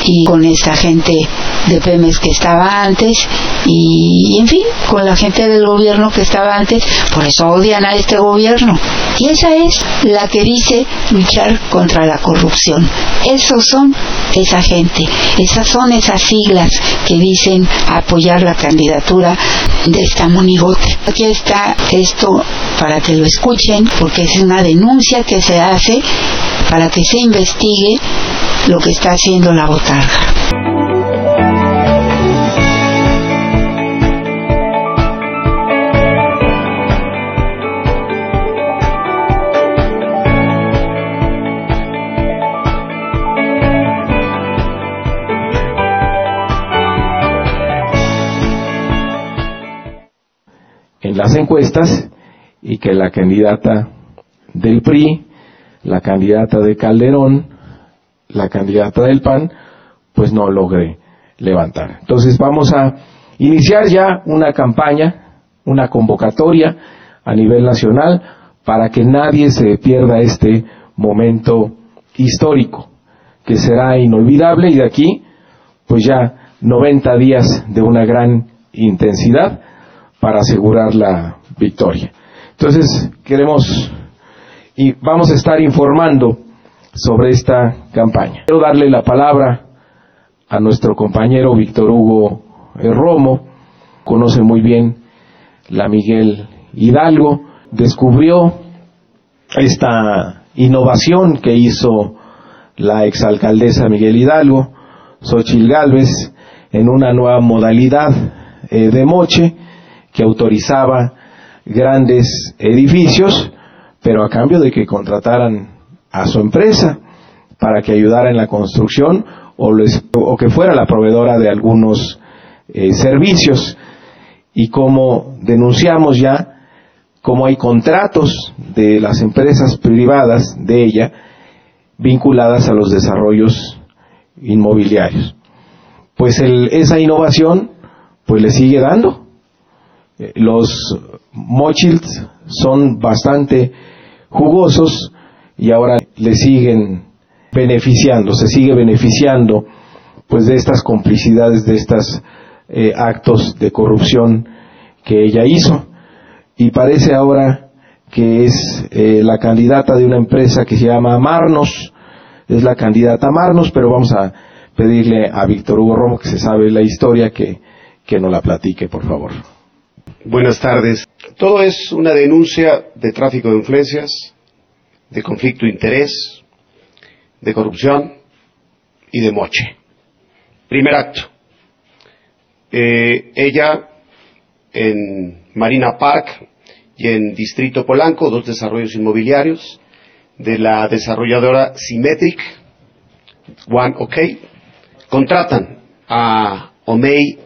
y con esta gente de Pemex que estaba antes y, en fin, con la gente del gobierno que estaba antes, por eso odian a este gobierno. Y esa es la que dice luchar contra la corrupción. Esos son esa gente, esas son esas siglas que dicen apoyar la candidatura de esta monigote. Aquí está esto para que lo escuchen, porque es una denuncia que se hace para que se investigue lo que está haciendo la botarga. en las encuestas y que la candidata del PRI, la candidata de Calderón, la candidata del PAN, pues no logre levantar. Entonces vamos a iniciar ya una campaña, una convocatoria a nivel nacional para que nadie se pierda este momento histórico, que será inolvidable y de aquí, pues ya 90 días de una gran intensidad para asegurar la victoria. Entonces, queremos y vamos a estar informando sobre esta campaña. Quiero darle la palabra a nuestro compañero Víctor Hugo Romo, conoce muy bien la Miguel Hidalgo, descubrió esta innovación que hizo la exalcaldesa Miguel Hidalgo, Xochil Gálvez, en una nueva modalidad eh, de moche que autorizaba grandes edificios, pero a cambio de que contrataran a su empresa para que ayudara en la construcción o, que fuera la proveedora de algunos eh, servicios. Y como denunciamos ya, como hay contratos de las empresas privadas de ella vinculadas a los desarrollos inmobiliarios. Pues esa innovación pues le sigue dando. Eh, los mochils son bastante jugosos y ahora le siguen beneficiando, se sigue beneficiando pues de estas complicidades, de estos eh, actos de corrupción que ella hizo. Y parece ahora que es eh, la candidata de una empresa que se llama Marnos, es la candidata Marnos, pero vamos a pedirle a Víctor Hugo Romo, que se sabe la historia, que, que nos la platique, por favor. Buenas tardes. Todo es una denuncia de tráfico de influencias, de conflicto de interés, de corrupción y de moche. Primer acto. Eh, ella en Marina Park y en Distrito Polanco, dos desarrollos inmobiliarios de la desarrolladora Symmetric, One OK, contratan a OMEI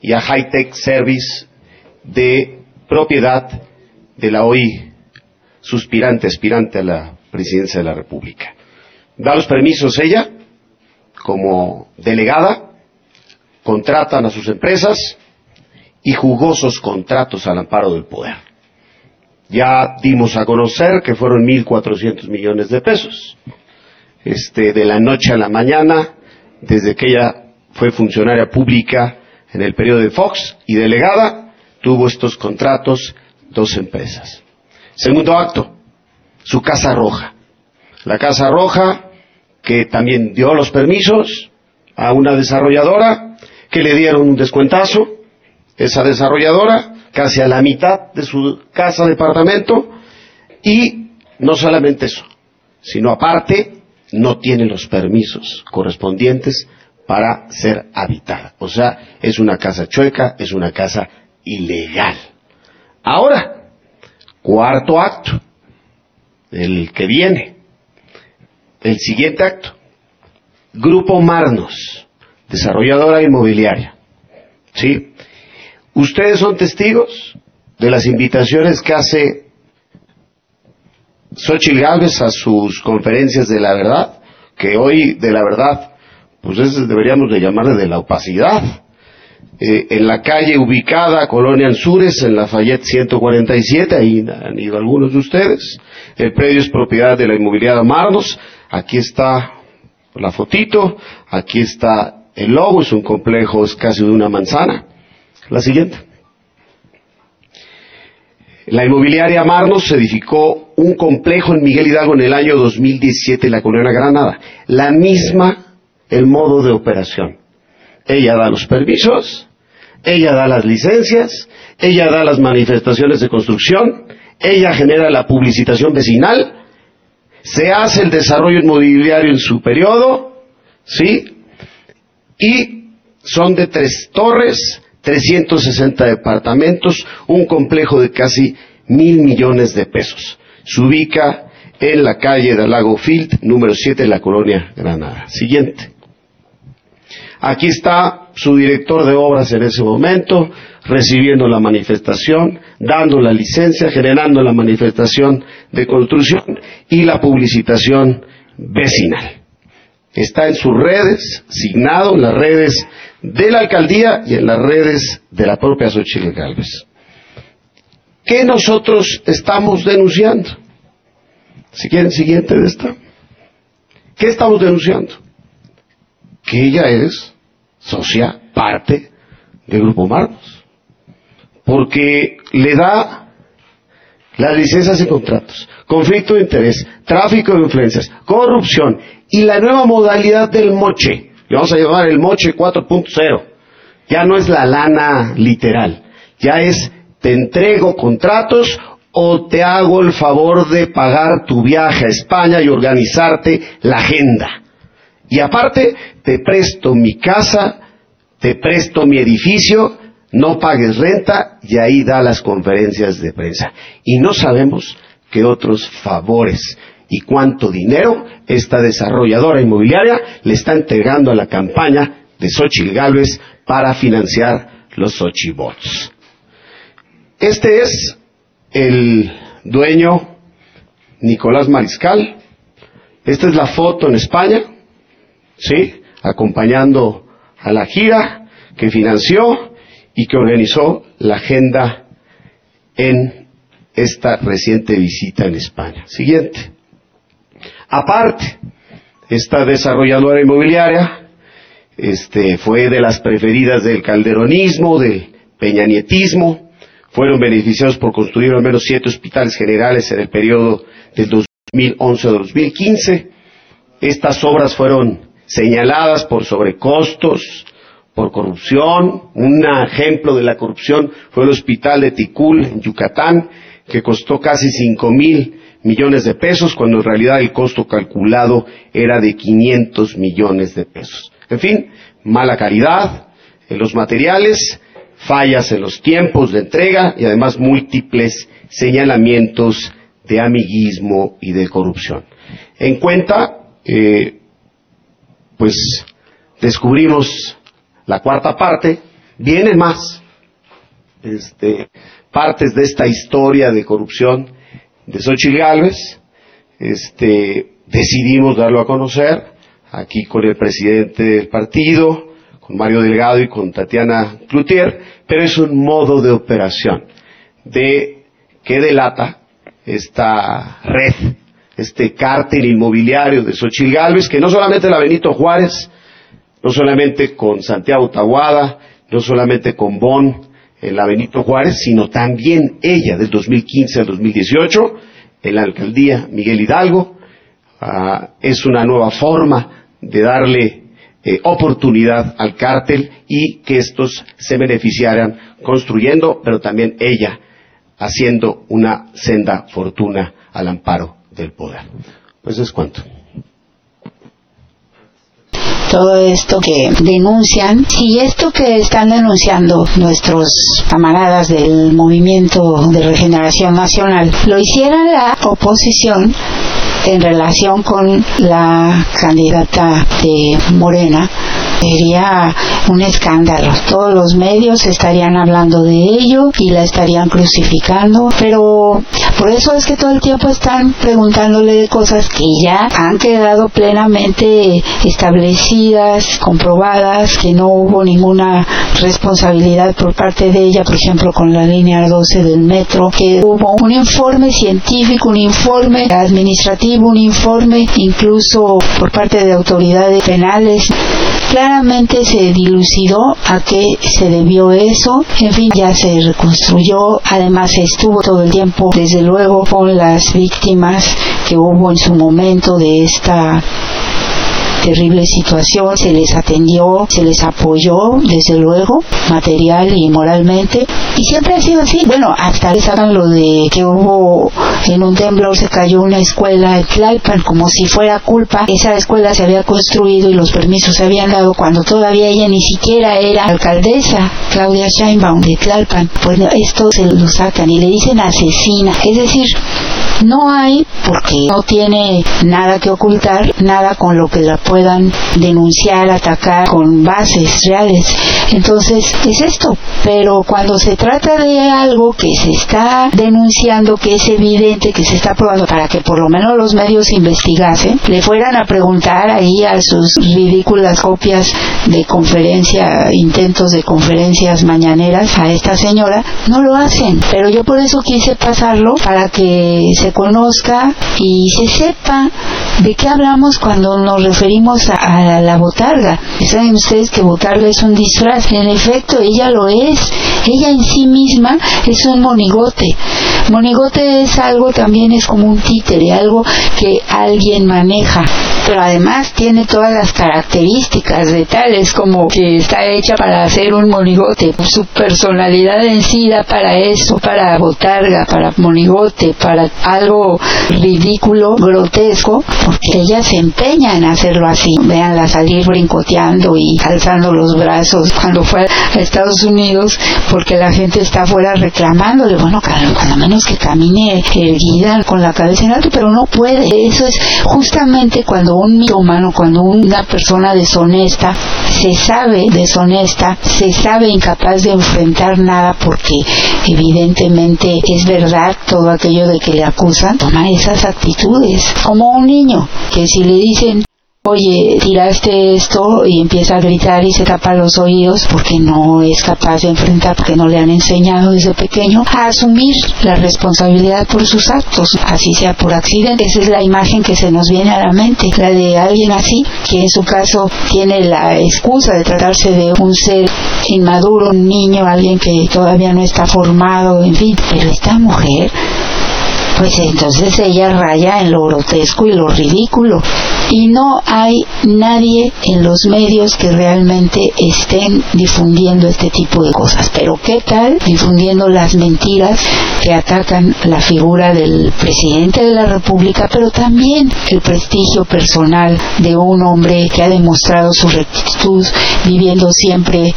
y a High Tech Service de propiedad de la hoy suspirante, aspirante a la presidencia de la República. Da los permisos ella, como delegada, contratan a sus empresas y jugosos contratos al amparo del poder. Ya dimos a conocer que fueron 1.400 millones de pesos. Este, de la noche a la mañana, desde que ella fue funcionaria pública en el periodo de Fox y delegada, tuvo estos contratos dos empresas. Segundo acto, su Casa Roja. La Casa Roja, que también dio los permisos a una desarrolladora, que le dieron un descuentazo, esa desarrolladora, casi a la mitad de su casa departamento, y no solamente eso, sino aparte no tiene los permisos correspondientes para ser habitada. O sea, es una casa chueca, es una casa ilegal. Ahora, cuarto acto, el que viene, el siguiente acto, Grupo Marnos, desarrolladora inmobiliaria. ¿Sí? Ustedes son testigos de las invitaciones que hace Xochitl Gálvez a sus conferencias de la verdad, que hoy de la verdad, pues deberíamos de llamarle de la opacidad. Eh, en la calle ubicada, Colonia Anzures, en la Fayette 147, ahí han ido algunos de ustedes. El predio es propiedad de la inmobiliaria Marnos. Aquí está la fotito, aquí está el logo, es un complejo, es casi de una manzana. La siguiente. La inmobiliaria Marnos edificó un complejo en Miguel Hidalgo en el año 2017 en la Colonia Granada. La misma, el modo de operación. Ella da los permisos, ella da las licencias, ella da las manifestaciones de construcción, ella genera la publicitación vecinal, se hace el desarrollo inmobiliario en su periodo, ¿sí? Y son de tres torres, 360 departamentos, un complejo de casi mil millones de pesos. Se ubica en la calle del Lago Field, número 7 en la colonia Granada. Siguiente. Aquí está su director de obras en ese momento, recibiendo la manifestación, dando la licencia, generando la manifestación de construcción y la publicitación vecinal. Está en sus redes, signado en las redes de la alcaldía y en las redes de la propia Xochitl Galvez. ¿Qué nosotros estamos denunciando? Si quieren, siguiente de esta. ¿Qué estamos denunciando? Que ella es socia, parte del Grupo Marcos. Porque le da las licencias y contratos, conflicto de interés, tráfico de influencias, corrupción y la nueva modalidad del moche le vamos a llamar el moche 4.0. Ya no es la lana literal, ya es te entrego contratos o te hago el favor de pagar tu viaje a España y organizarte la agenda. Y aparte, te presto mi casa, te presto mi edificio no pagues renta y ahí da las conferencias de prensa. Y no sabemos qué otros favores y cuánto dinero esta desarrolladora inmobiliaria le está entregando a la campaña de Xochitl Galvez para financiar los Xochibots. Este es el dueño Nicolás Mariscal. Esta es la foto en España, ¿sí? Acompañando a la gira que financió y que organizó la agenda en esta reciente visita en España. Siguiente. Aparte, esta desarrolladora inmobiliaria este, fue de las preferidas del calderonismo, del peñanietismo, fueron beneficiados por construir al menos siete hospitales generales en el periodo del 2011 a 2015. Estas obras fueron señaladas por sobrecostos, por corrupción. Un ejemplo de la corrupción fue el hospital de Ticul, en Yucatán, que costó casi cinco mil millones de pesos, cuando en realidad el costo calculado era de 500 millones de pesos. En fin, mala calidad en los materiales, fallas en los tiempos de entrega y además múltiples señalamientos de amiguismo y de corrupción. En cuenta, eh, pues descubrimos la cuarta parte, vienen más este, partes de esta historia de corrupción de Xochitl Gálvez, este, decidimos darlo a conocer aquí con el presidente del partido, con Mario Delgado y con Tatiana Cloutier, pero es un modo de operación de que delata esta red, este cártel inmobiliario de Xochitl que no solamente la Benito Juárez, no solamente con Santiago Tahuada, no solamente con Bon en la Benito Juárez, sino también ella del 2015 al 2018 en la alcaldía Miguel Hidalgo. Ah, es una nueva forma de darle eh, oportunidad al cártel y que estos se beneficiaran construyendo, pero también ella haciendo una senda fortuna al amparo del poder. Pues es cuanto todo esto que denuncian, si esto que están denunciando nuestros camaradas del movimiento de regeneración nacional lo hiciera la oposición en relación con la candidata de Morena, sería un escándalo. Todos los medios estarían hablando de ello y la estarían crucificando, pero por eso es que todo el tiempo están preguntándole de cosas que ya han quedado plenamente establecidas, comprobadas, que no hubo ninguna responsabilidad por parte de ella, por ejemplo, con la línea 12 del metro, que hubo un informe científico, un informe administrativo, un informe incluso por parte de autoridades penales. Claramente se dilucidó a qué se debió eso, en fin, ya se reconstruyó, además estuvo todo el tiempo, desde luego, con las víctimas que hubo en su momento de esta terrible situación, se les atendió, se les apoyó, desde luego, material y moralmente, y siempre ha sido así. Bueno, hasta les hagan lo de que hubo en un temblor se cayó una escuela en Tlalpan, como si fuera culpa. Esa escuela se había construido y los permisos se habían dado cuando todavía ella ni siquiera era alcaldesa, Claudia Scheinbaum de Tlalpan. Pues esto se lo sacan y le dicen asesina. Es decir, no hay, porque no tiene nada que ocultar, nada con lo que la puedan denunciar, atacar con bases reales. Entonces, es esto. Pero cuando se trata de algo que se está denunciando, que es evidente, que se está probando para que por lo menos los medios investigasen, le fueran a preguntar ahí a sus ridículas copias de conferencia, intentos de conferencias mañaneras a esta señora, no lo hacen. Pero yo por eso quise pasarlo para que se conozca y se sepa de qué hablamos cuando nos referimos a, la botarga. Saben ustedes que botarga es un disfraz. En efecto, ella lo es. Ella en sí misma es un monigote. Monigote es algo también, es como un títere, algo que alguien maneja pero además tiene todas las características de tales como que está hecha para hacer un monigote. Su personalidad en sí da para eso, para botarga, para monigote, para algo ridículo, grotesco, porque ella se empeña en hacerlo así. Veanla salir brincoteando y alzando los brazos cuando fue a Estados Unidos, porque la gente está afuera reclamándole, bueno, cuando menos que camine erguida con la cabeza en alto, pero no puede. Eso es justamente cuando un humano, cuando una persona deshonesta se sabe deshonesta, se sabe incapaz de enfrentar nada porque evidentemente es verdad todo aquello de que le acusan, toma esas actitudes como un niño que si le dicen oye, tiraste esto y empieza a gritar y se tapa los oídos porque no es capaz de enfrentar, porque no le han enseñado desde pequeño a asumir la responsabilidad por sus actos, así sea por accidente. Esa es la imagen que se nos viene a la mente, la de alguien así, que en su caso tiene la excusa de tratarse de un ser inmaduro, un niño, alguien que todavía no está formado, en fin. Pero esta mujer pues entonces ella raya en lo grotesco y lo ridículo. Y no hay nadie en los medios que realmente estén difundiendo este tipo de cosas. Pero ¿qué tal difundiendo las mentiras que atacan la figura del presidente de la República, pero también el prestigio personal de un hombre que ha demostrado su rectitud viviendo siempre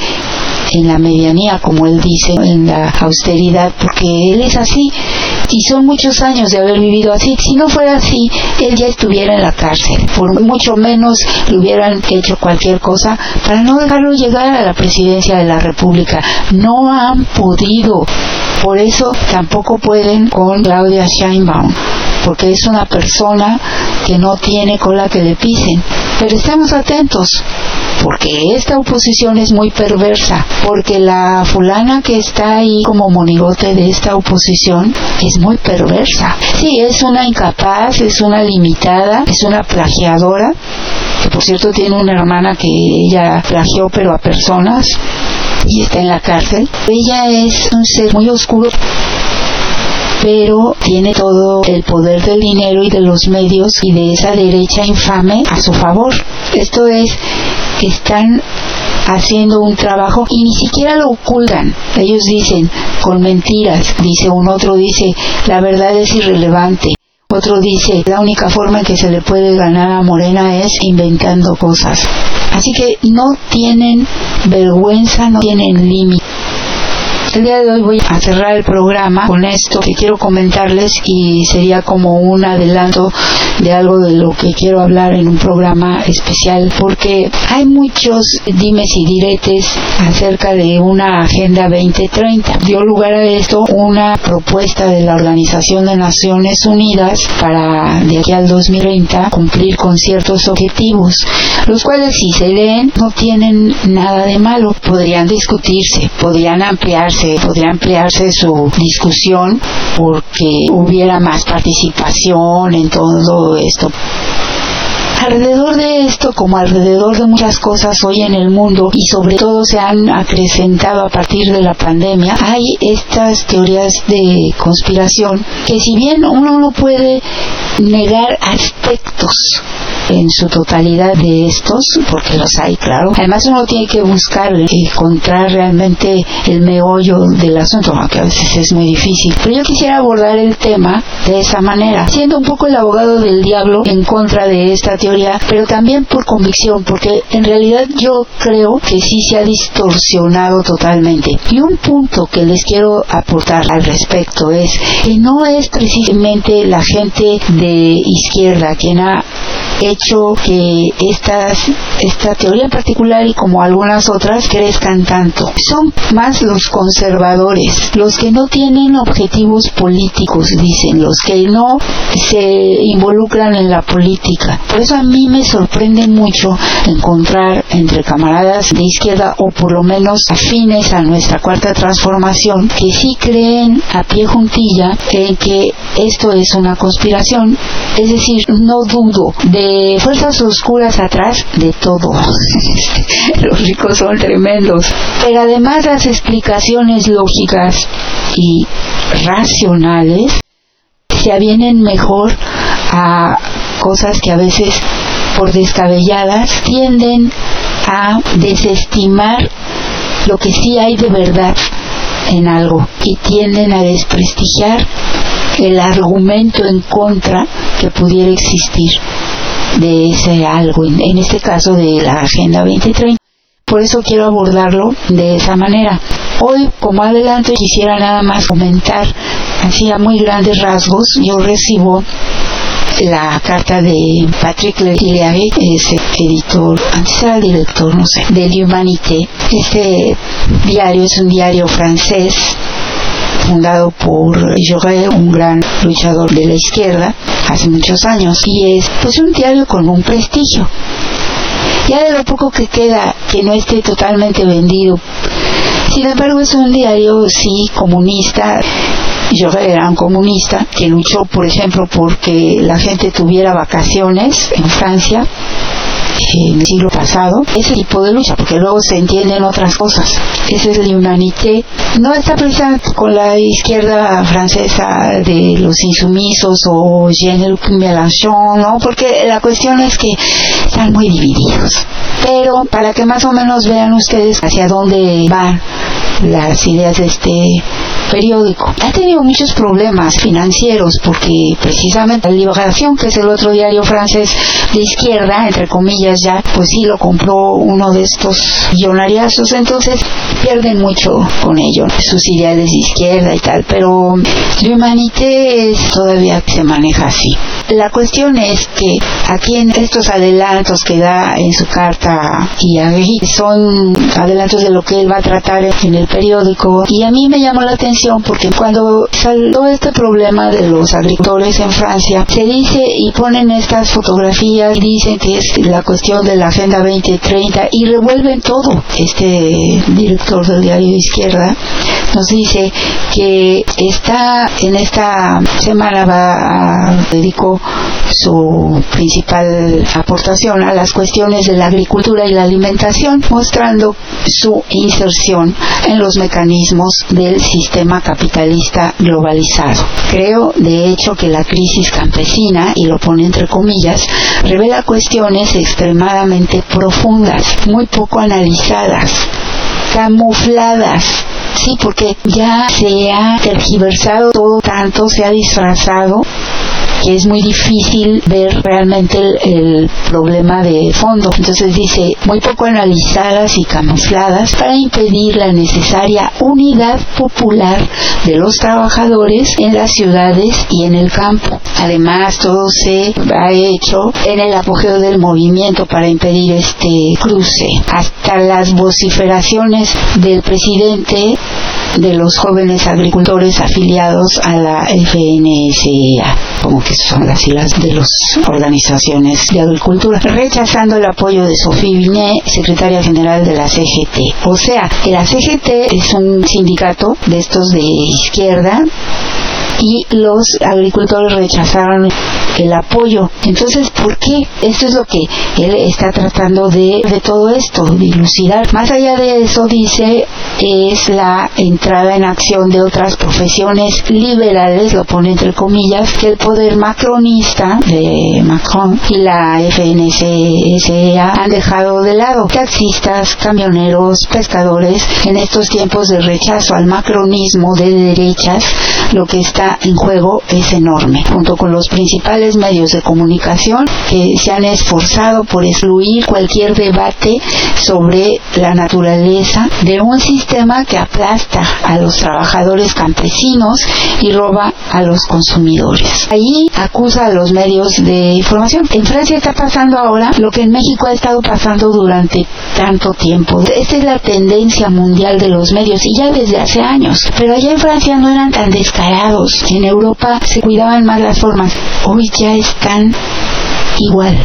en la medianía, como él dice, en la austeridad, porque él es así y son muchos años de haber vivido así. Si no fuera así, él ya estuviera en la cárcel, por mucho menos le hubieran hecho cualquier cosa para no dejarlo llegar a la presidencia de la República. No han podido. Por eso tampoco pueden con Claudia Scheinbaum porque es una persona que no tiene cola que le pisen. Pero estamos atentos, porque esta oposición es muy perversa, porque la fulana que está ahí como monigote de esta oposición es muy perversa. Sí, es una incapaz, es una limitada, es una plagiadora, que por cierto tiene una hermana que ella plagió pero a personas y está en la cárcel. Ella es un ser muy oscuro pero tiene todo el poder del dinero y de los medios y de esa derecha infame a su favor. Esto es que están haciendo un trabajo y ni siquiera lo ocultan. Ellos dicen con mentiras, dice un otro dice la verdad es irrelevante. Otro dice, la única forma en que se le puede ganar a Morena es inventando cosas. Así que no tienen vergüenza, no tienen límite. El día de hoy voy a cerrar el programa con esto que quiero comentarles y sería como un adelanto de algo de lo que quiero hablar en un programa especial porque hay muchos dimes y diretes acerca de una Agenda 2030. Dio lugar a esto una propuesta de la Organización de Naciones Unidas para de aquí al 2030 cumplir con ciertos objetivos, los cuales si se leen no tienen nada de malo, podrían discutirse, podrían ampliarse, podría ampliarse su discusión porque hubiera más participación en todo esto. Alrededor de esto, como alrededor de muchas cosas hoy en el mundo y sobre todo se han acrecentado a partir de la pandemia, hay estas teorías de conspiración que si bien uno no puede negar aspectos en su totalidad de estos, porque los hay, claro. Además uno tiene que buscar, encontrar realmente el meollo del asunto, aunque a veces es muy difícil. Pero yo quisiera abordar el tema de esa manera, siendo un poco el abogado del diablo en contra de esta teoría, pero también por convicción, porque en realidad yo creo que sí se ha distorsionado totalmente. Y un punto que les quiero aportar al respecto es que no es precisamente la gente de izquierda quien ha hecho que estas, esta teoría en particular y como algunas otras crezcan tanto. Son más los conservadores, los que no tienen objetivos políticos, dicen, los que no se involucran en la política. Por eso a mí me sorprende mucho encontrar entre camaradas de izquierda o por lo menos afines a nuestra cuarta transformación que sí creen a pie juntilla en que esto es una conspiración. Es decir, no dudo de fuerzas oscuras atrás de todo. [laughs] Los ricos son tremendos. Pero además las explicaciones lógicas y racionales se avienen mejor a cosas que a veces por descabelladas, tienden a desestimar lo que sí hay de verdad en algo y tienden a desprestigiar el argumento en contra que pudiera existir de ese algo, en este caso de la Agenda 2030. Por eso quiero abordarlo de esa manera. Hoy, como adelanto, quisiera nada más comentar, así a muy grandes rasgos, yo recibo la carta de Patrick Leary, ese editor, antes era director, no sé, de L'Humanité. Este diario es un diario francés fundado por Jaurès, un gran luchador de la izquierda, hace muchos años, y es pues un diario con un prestigio. Ya de lo poco que queda, que no esté totalmente vendido, sin embargo es un diario sí comunista, yo era un comunista que luchó, por ejemplo, porque la gente tuviera vacaciones en Francia en el siglo pasado, ese tipo de lucha, porque luego se entienden otras cosas. Ese es el humanité. No está presente con la izquierda francesa de los insumisos o Jean-Luc Mélenchon, ¿no? Porque la cuestión es que están muy divididos. Pero para que más o menos vean ustedes hacia dónde van las ideas de este periódico. Ha tenido muchos problemas financieros porque precisamente la Liberación, que es el otro diario francés de izquierda, entre comillas ya, pues sí lo compró uno de estos millonariazos, entonces pierden mucho con ello, sus ideales de izquierda y tal, pero L'Humanité todavía se maneja así. La cuestión es que aquí en estos adelantos que da en su carta y ahí son adelantos de lo que él va a tratar en el periódico y a mí me llamó la atención porque cuando salió este problema de los agricultores en Francia se dice y ponen estas fotografías y dicen que es la cuestión de la Agenda 2030 y revuelven todo. Este director del diario Izquierda nos dice que está en esta semana va a dedicó su principal aportación a las cuestiones de la agricultura y la alimentación, mostrando su inserción en los mecanismos del sistema capitalista globalizado. Creo, de hecho, que la crisis campesina, y lo pone entre comillas, revela cuestiones extremadamente profundas, muy poco analizadas, camufladas Sí, porque ya se ha tergiversado todo tanto, se ha disfrazado que es muy difícil ver realmente el, problema de fondo. Entonces dice, muy poco analizadas y camufladas para impedir la necesaria unidad popular de los trabajadores en las ciudades y en el campo. Además, todo se ha hecho en el apogeo del movimiento para impedir este cruce. Hasta las vociferaciones del presidente de los jóvenes agricultores afiliados a la FNSEA, como que son las siglas de las organizaciones de agricultura, rechazando el apoyo de Sofía Viñé, secretaria general de la CGT. O sea, la CGT es un sindicato de estos de izquierda y los agricultores rechazaron el apoyo. Entonces, ¿por qué? Esto es lo que él está tratando de, todo esto, dilucidar. Más allá de eso, dice, es la entrada en acción de otras profesiones liberales, lo pone entre comillas, que el poder macronista de Macron y la FNCSA han dejado de lado. Taxistas, camioneros, pescadores, en estos tiempos de rechazo al macronismo de derechas, lo que está en juego es enorme, junto con los principales medios de comunicación que se han esforzado por excluir cualquier debate sobre la naturaleza de un sistema que aplasta a los trabajadores campesinos y roba a los consumidores. Allí acusa a los medios de información. En Francia está pasando ahora lo que en México ha estado pasando durante tanto tiempo. Esta es la tendencia mundial de los medios y ya desde hace años. Pero allá en Francia no eran tan descarados en Europa se cuidaban más las formas. Hoy ya están igual.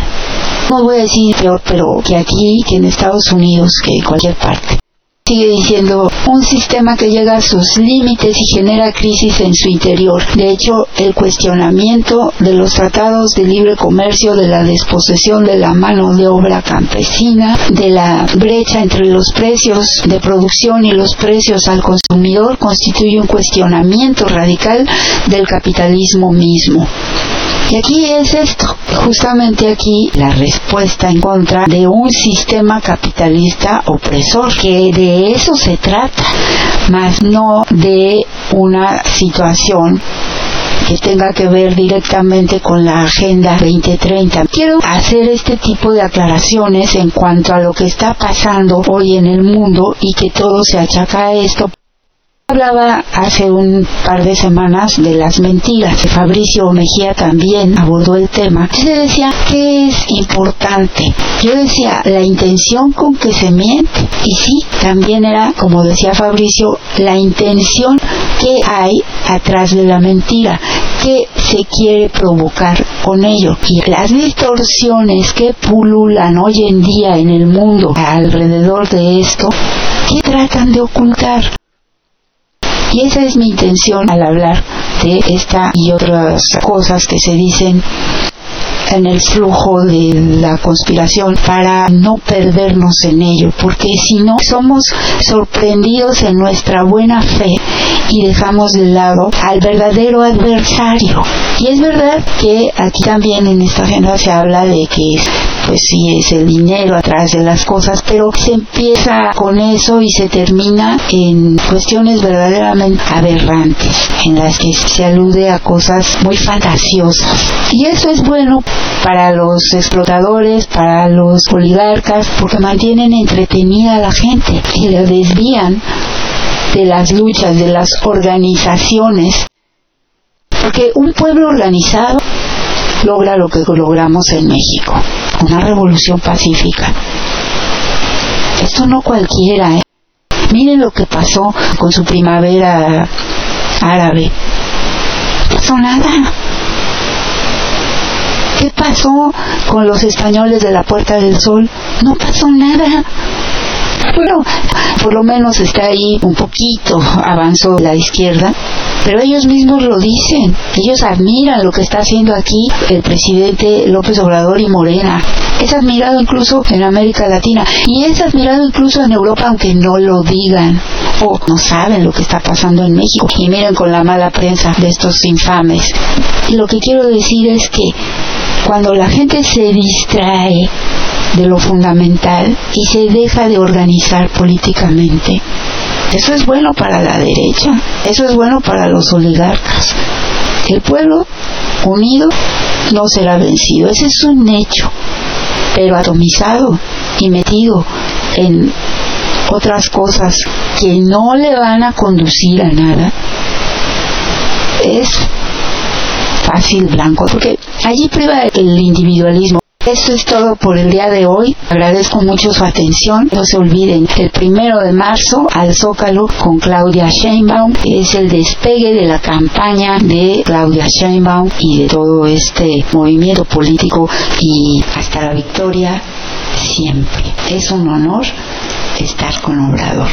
No voy a decir peor, pero que aquí, que en Estados Unidos, que en cualquier parte sigue diciendo un sistema que llega a sus límites y genera crisis en su interior. De hecho, el cuestionamiento de los tratados de libre comercio, de la desposesión de la mano de obra campesina, de la brecha entre los precios de producción y los precios al consumidor constituye un cuestionamiento radical del capitalismo mismo. Y aquí es esto, justamente aquí la respuesta en contra de un sistema capitalista opresor, que de eso se trata, más no de una situación que tenga que ver directamente con la Agenda 2030. Quiero hacer este tipo de aclaraciones en cuanto a lo que está pasando hoy en el mundo y que todo se achaca a esto Hablaba hace un par de semanas de las mentiras. Fabricio Mejía también abordó el tema. Se decía que es importante. Yo decía la intención con que se miente. Y sí, también era, como decía Fabricio, la intención que hay atrás de la mentira, que se quiere provocar con ello. Y las distorsiones que pululan hoy en día en el mundo alrededor de esto, ¿qué tratan de ocultar? Y esa es mi intención al hablar de esta y otras cosas que se dicen en el flujo de la conspiración para no perdernos en ello, porque si no somos sorprendidos en nuestra buena fe y dejamos de lado al verdadero adversario. Y es verdad que aquí también en esta agenda se habla de que pues sí es el dinero atrás de las cosas, pero se empieza con eso y se termina en cuestiones verdaderamente aberrantes, en las que se alude a cosas muy fantasiosas. Y eso es bueno para los explotadores, para los oligarcas, porque mantienen entretenida a la gente y la desvían de las luchas, de las organizaciones. Porque un pueblo organizado logra lo que logramos en México, una revolución pacífica. Esto no cualquiera, ¿eh? Miren lo que pasó con su primavera árabe. No pasó nada. ¿Qué pasó con los españoles de la Puerta del Sol? No pasó nada. Bueno, por lo menos está ahí un poquito, avanzó la izquierda, pero ellos mismos lo dicen, ellos admiran lo que está haciendo aquí el presidente López Obrador y Morena. Es admirado incluso en América Latina y es admirado incluso en Europa aunque no lo digan o no saben lo que está pasando en México. Y miren con la mala prensa de estos infames. Lo que quiero decir es que cuando la gente se distrae de lo fundamental y se deja de organizar políticamente. Eso es bueno para la derecha, eso es bueno para los oligarcas. El pueblo unido no será vencido, ese es un hecho, pero atomizado y metido en otras cosas que no le van a conducir a nada, es fácil blanco, porque allí priva el individualismo. Esto es todo por el día de hoy. Agradezco mucho su atención. No se olviden, el primero de marzo al Zócalo con Claudia Sheinbaum es el despegue de la campaña de Claudia Sheinbaum y de todo este movimiento político y hasta la victoria siempre. Es un honor estar con Obrador.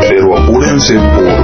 Pero apúrense porque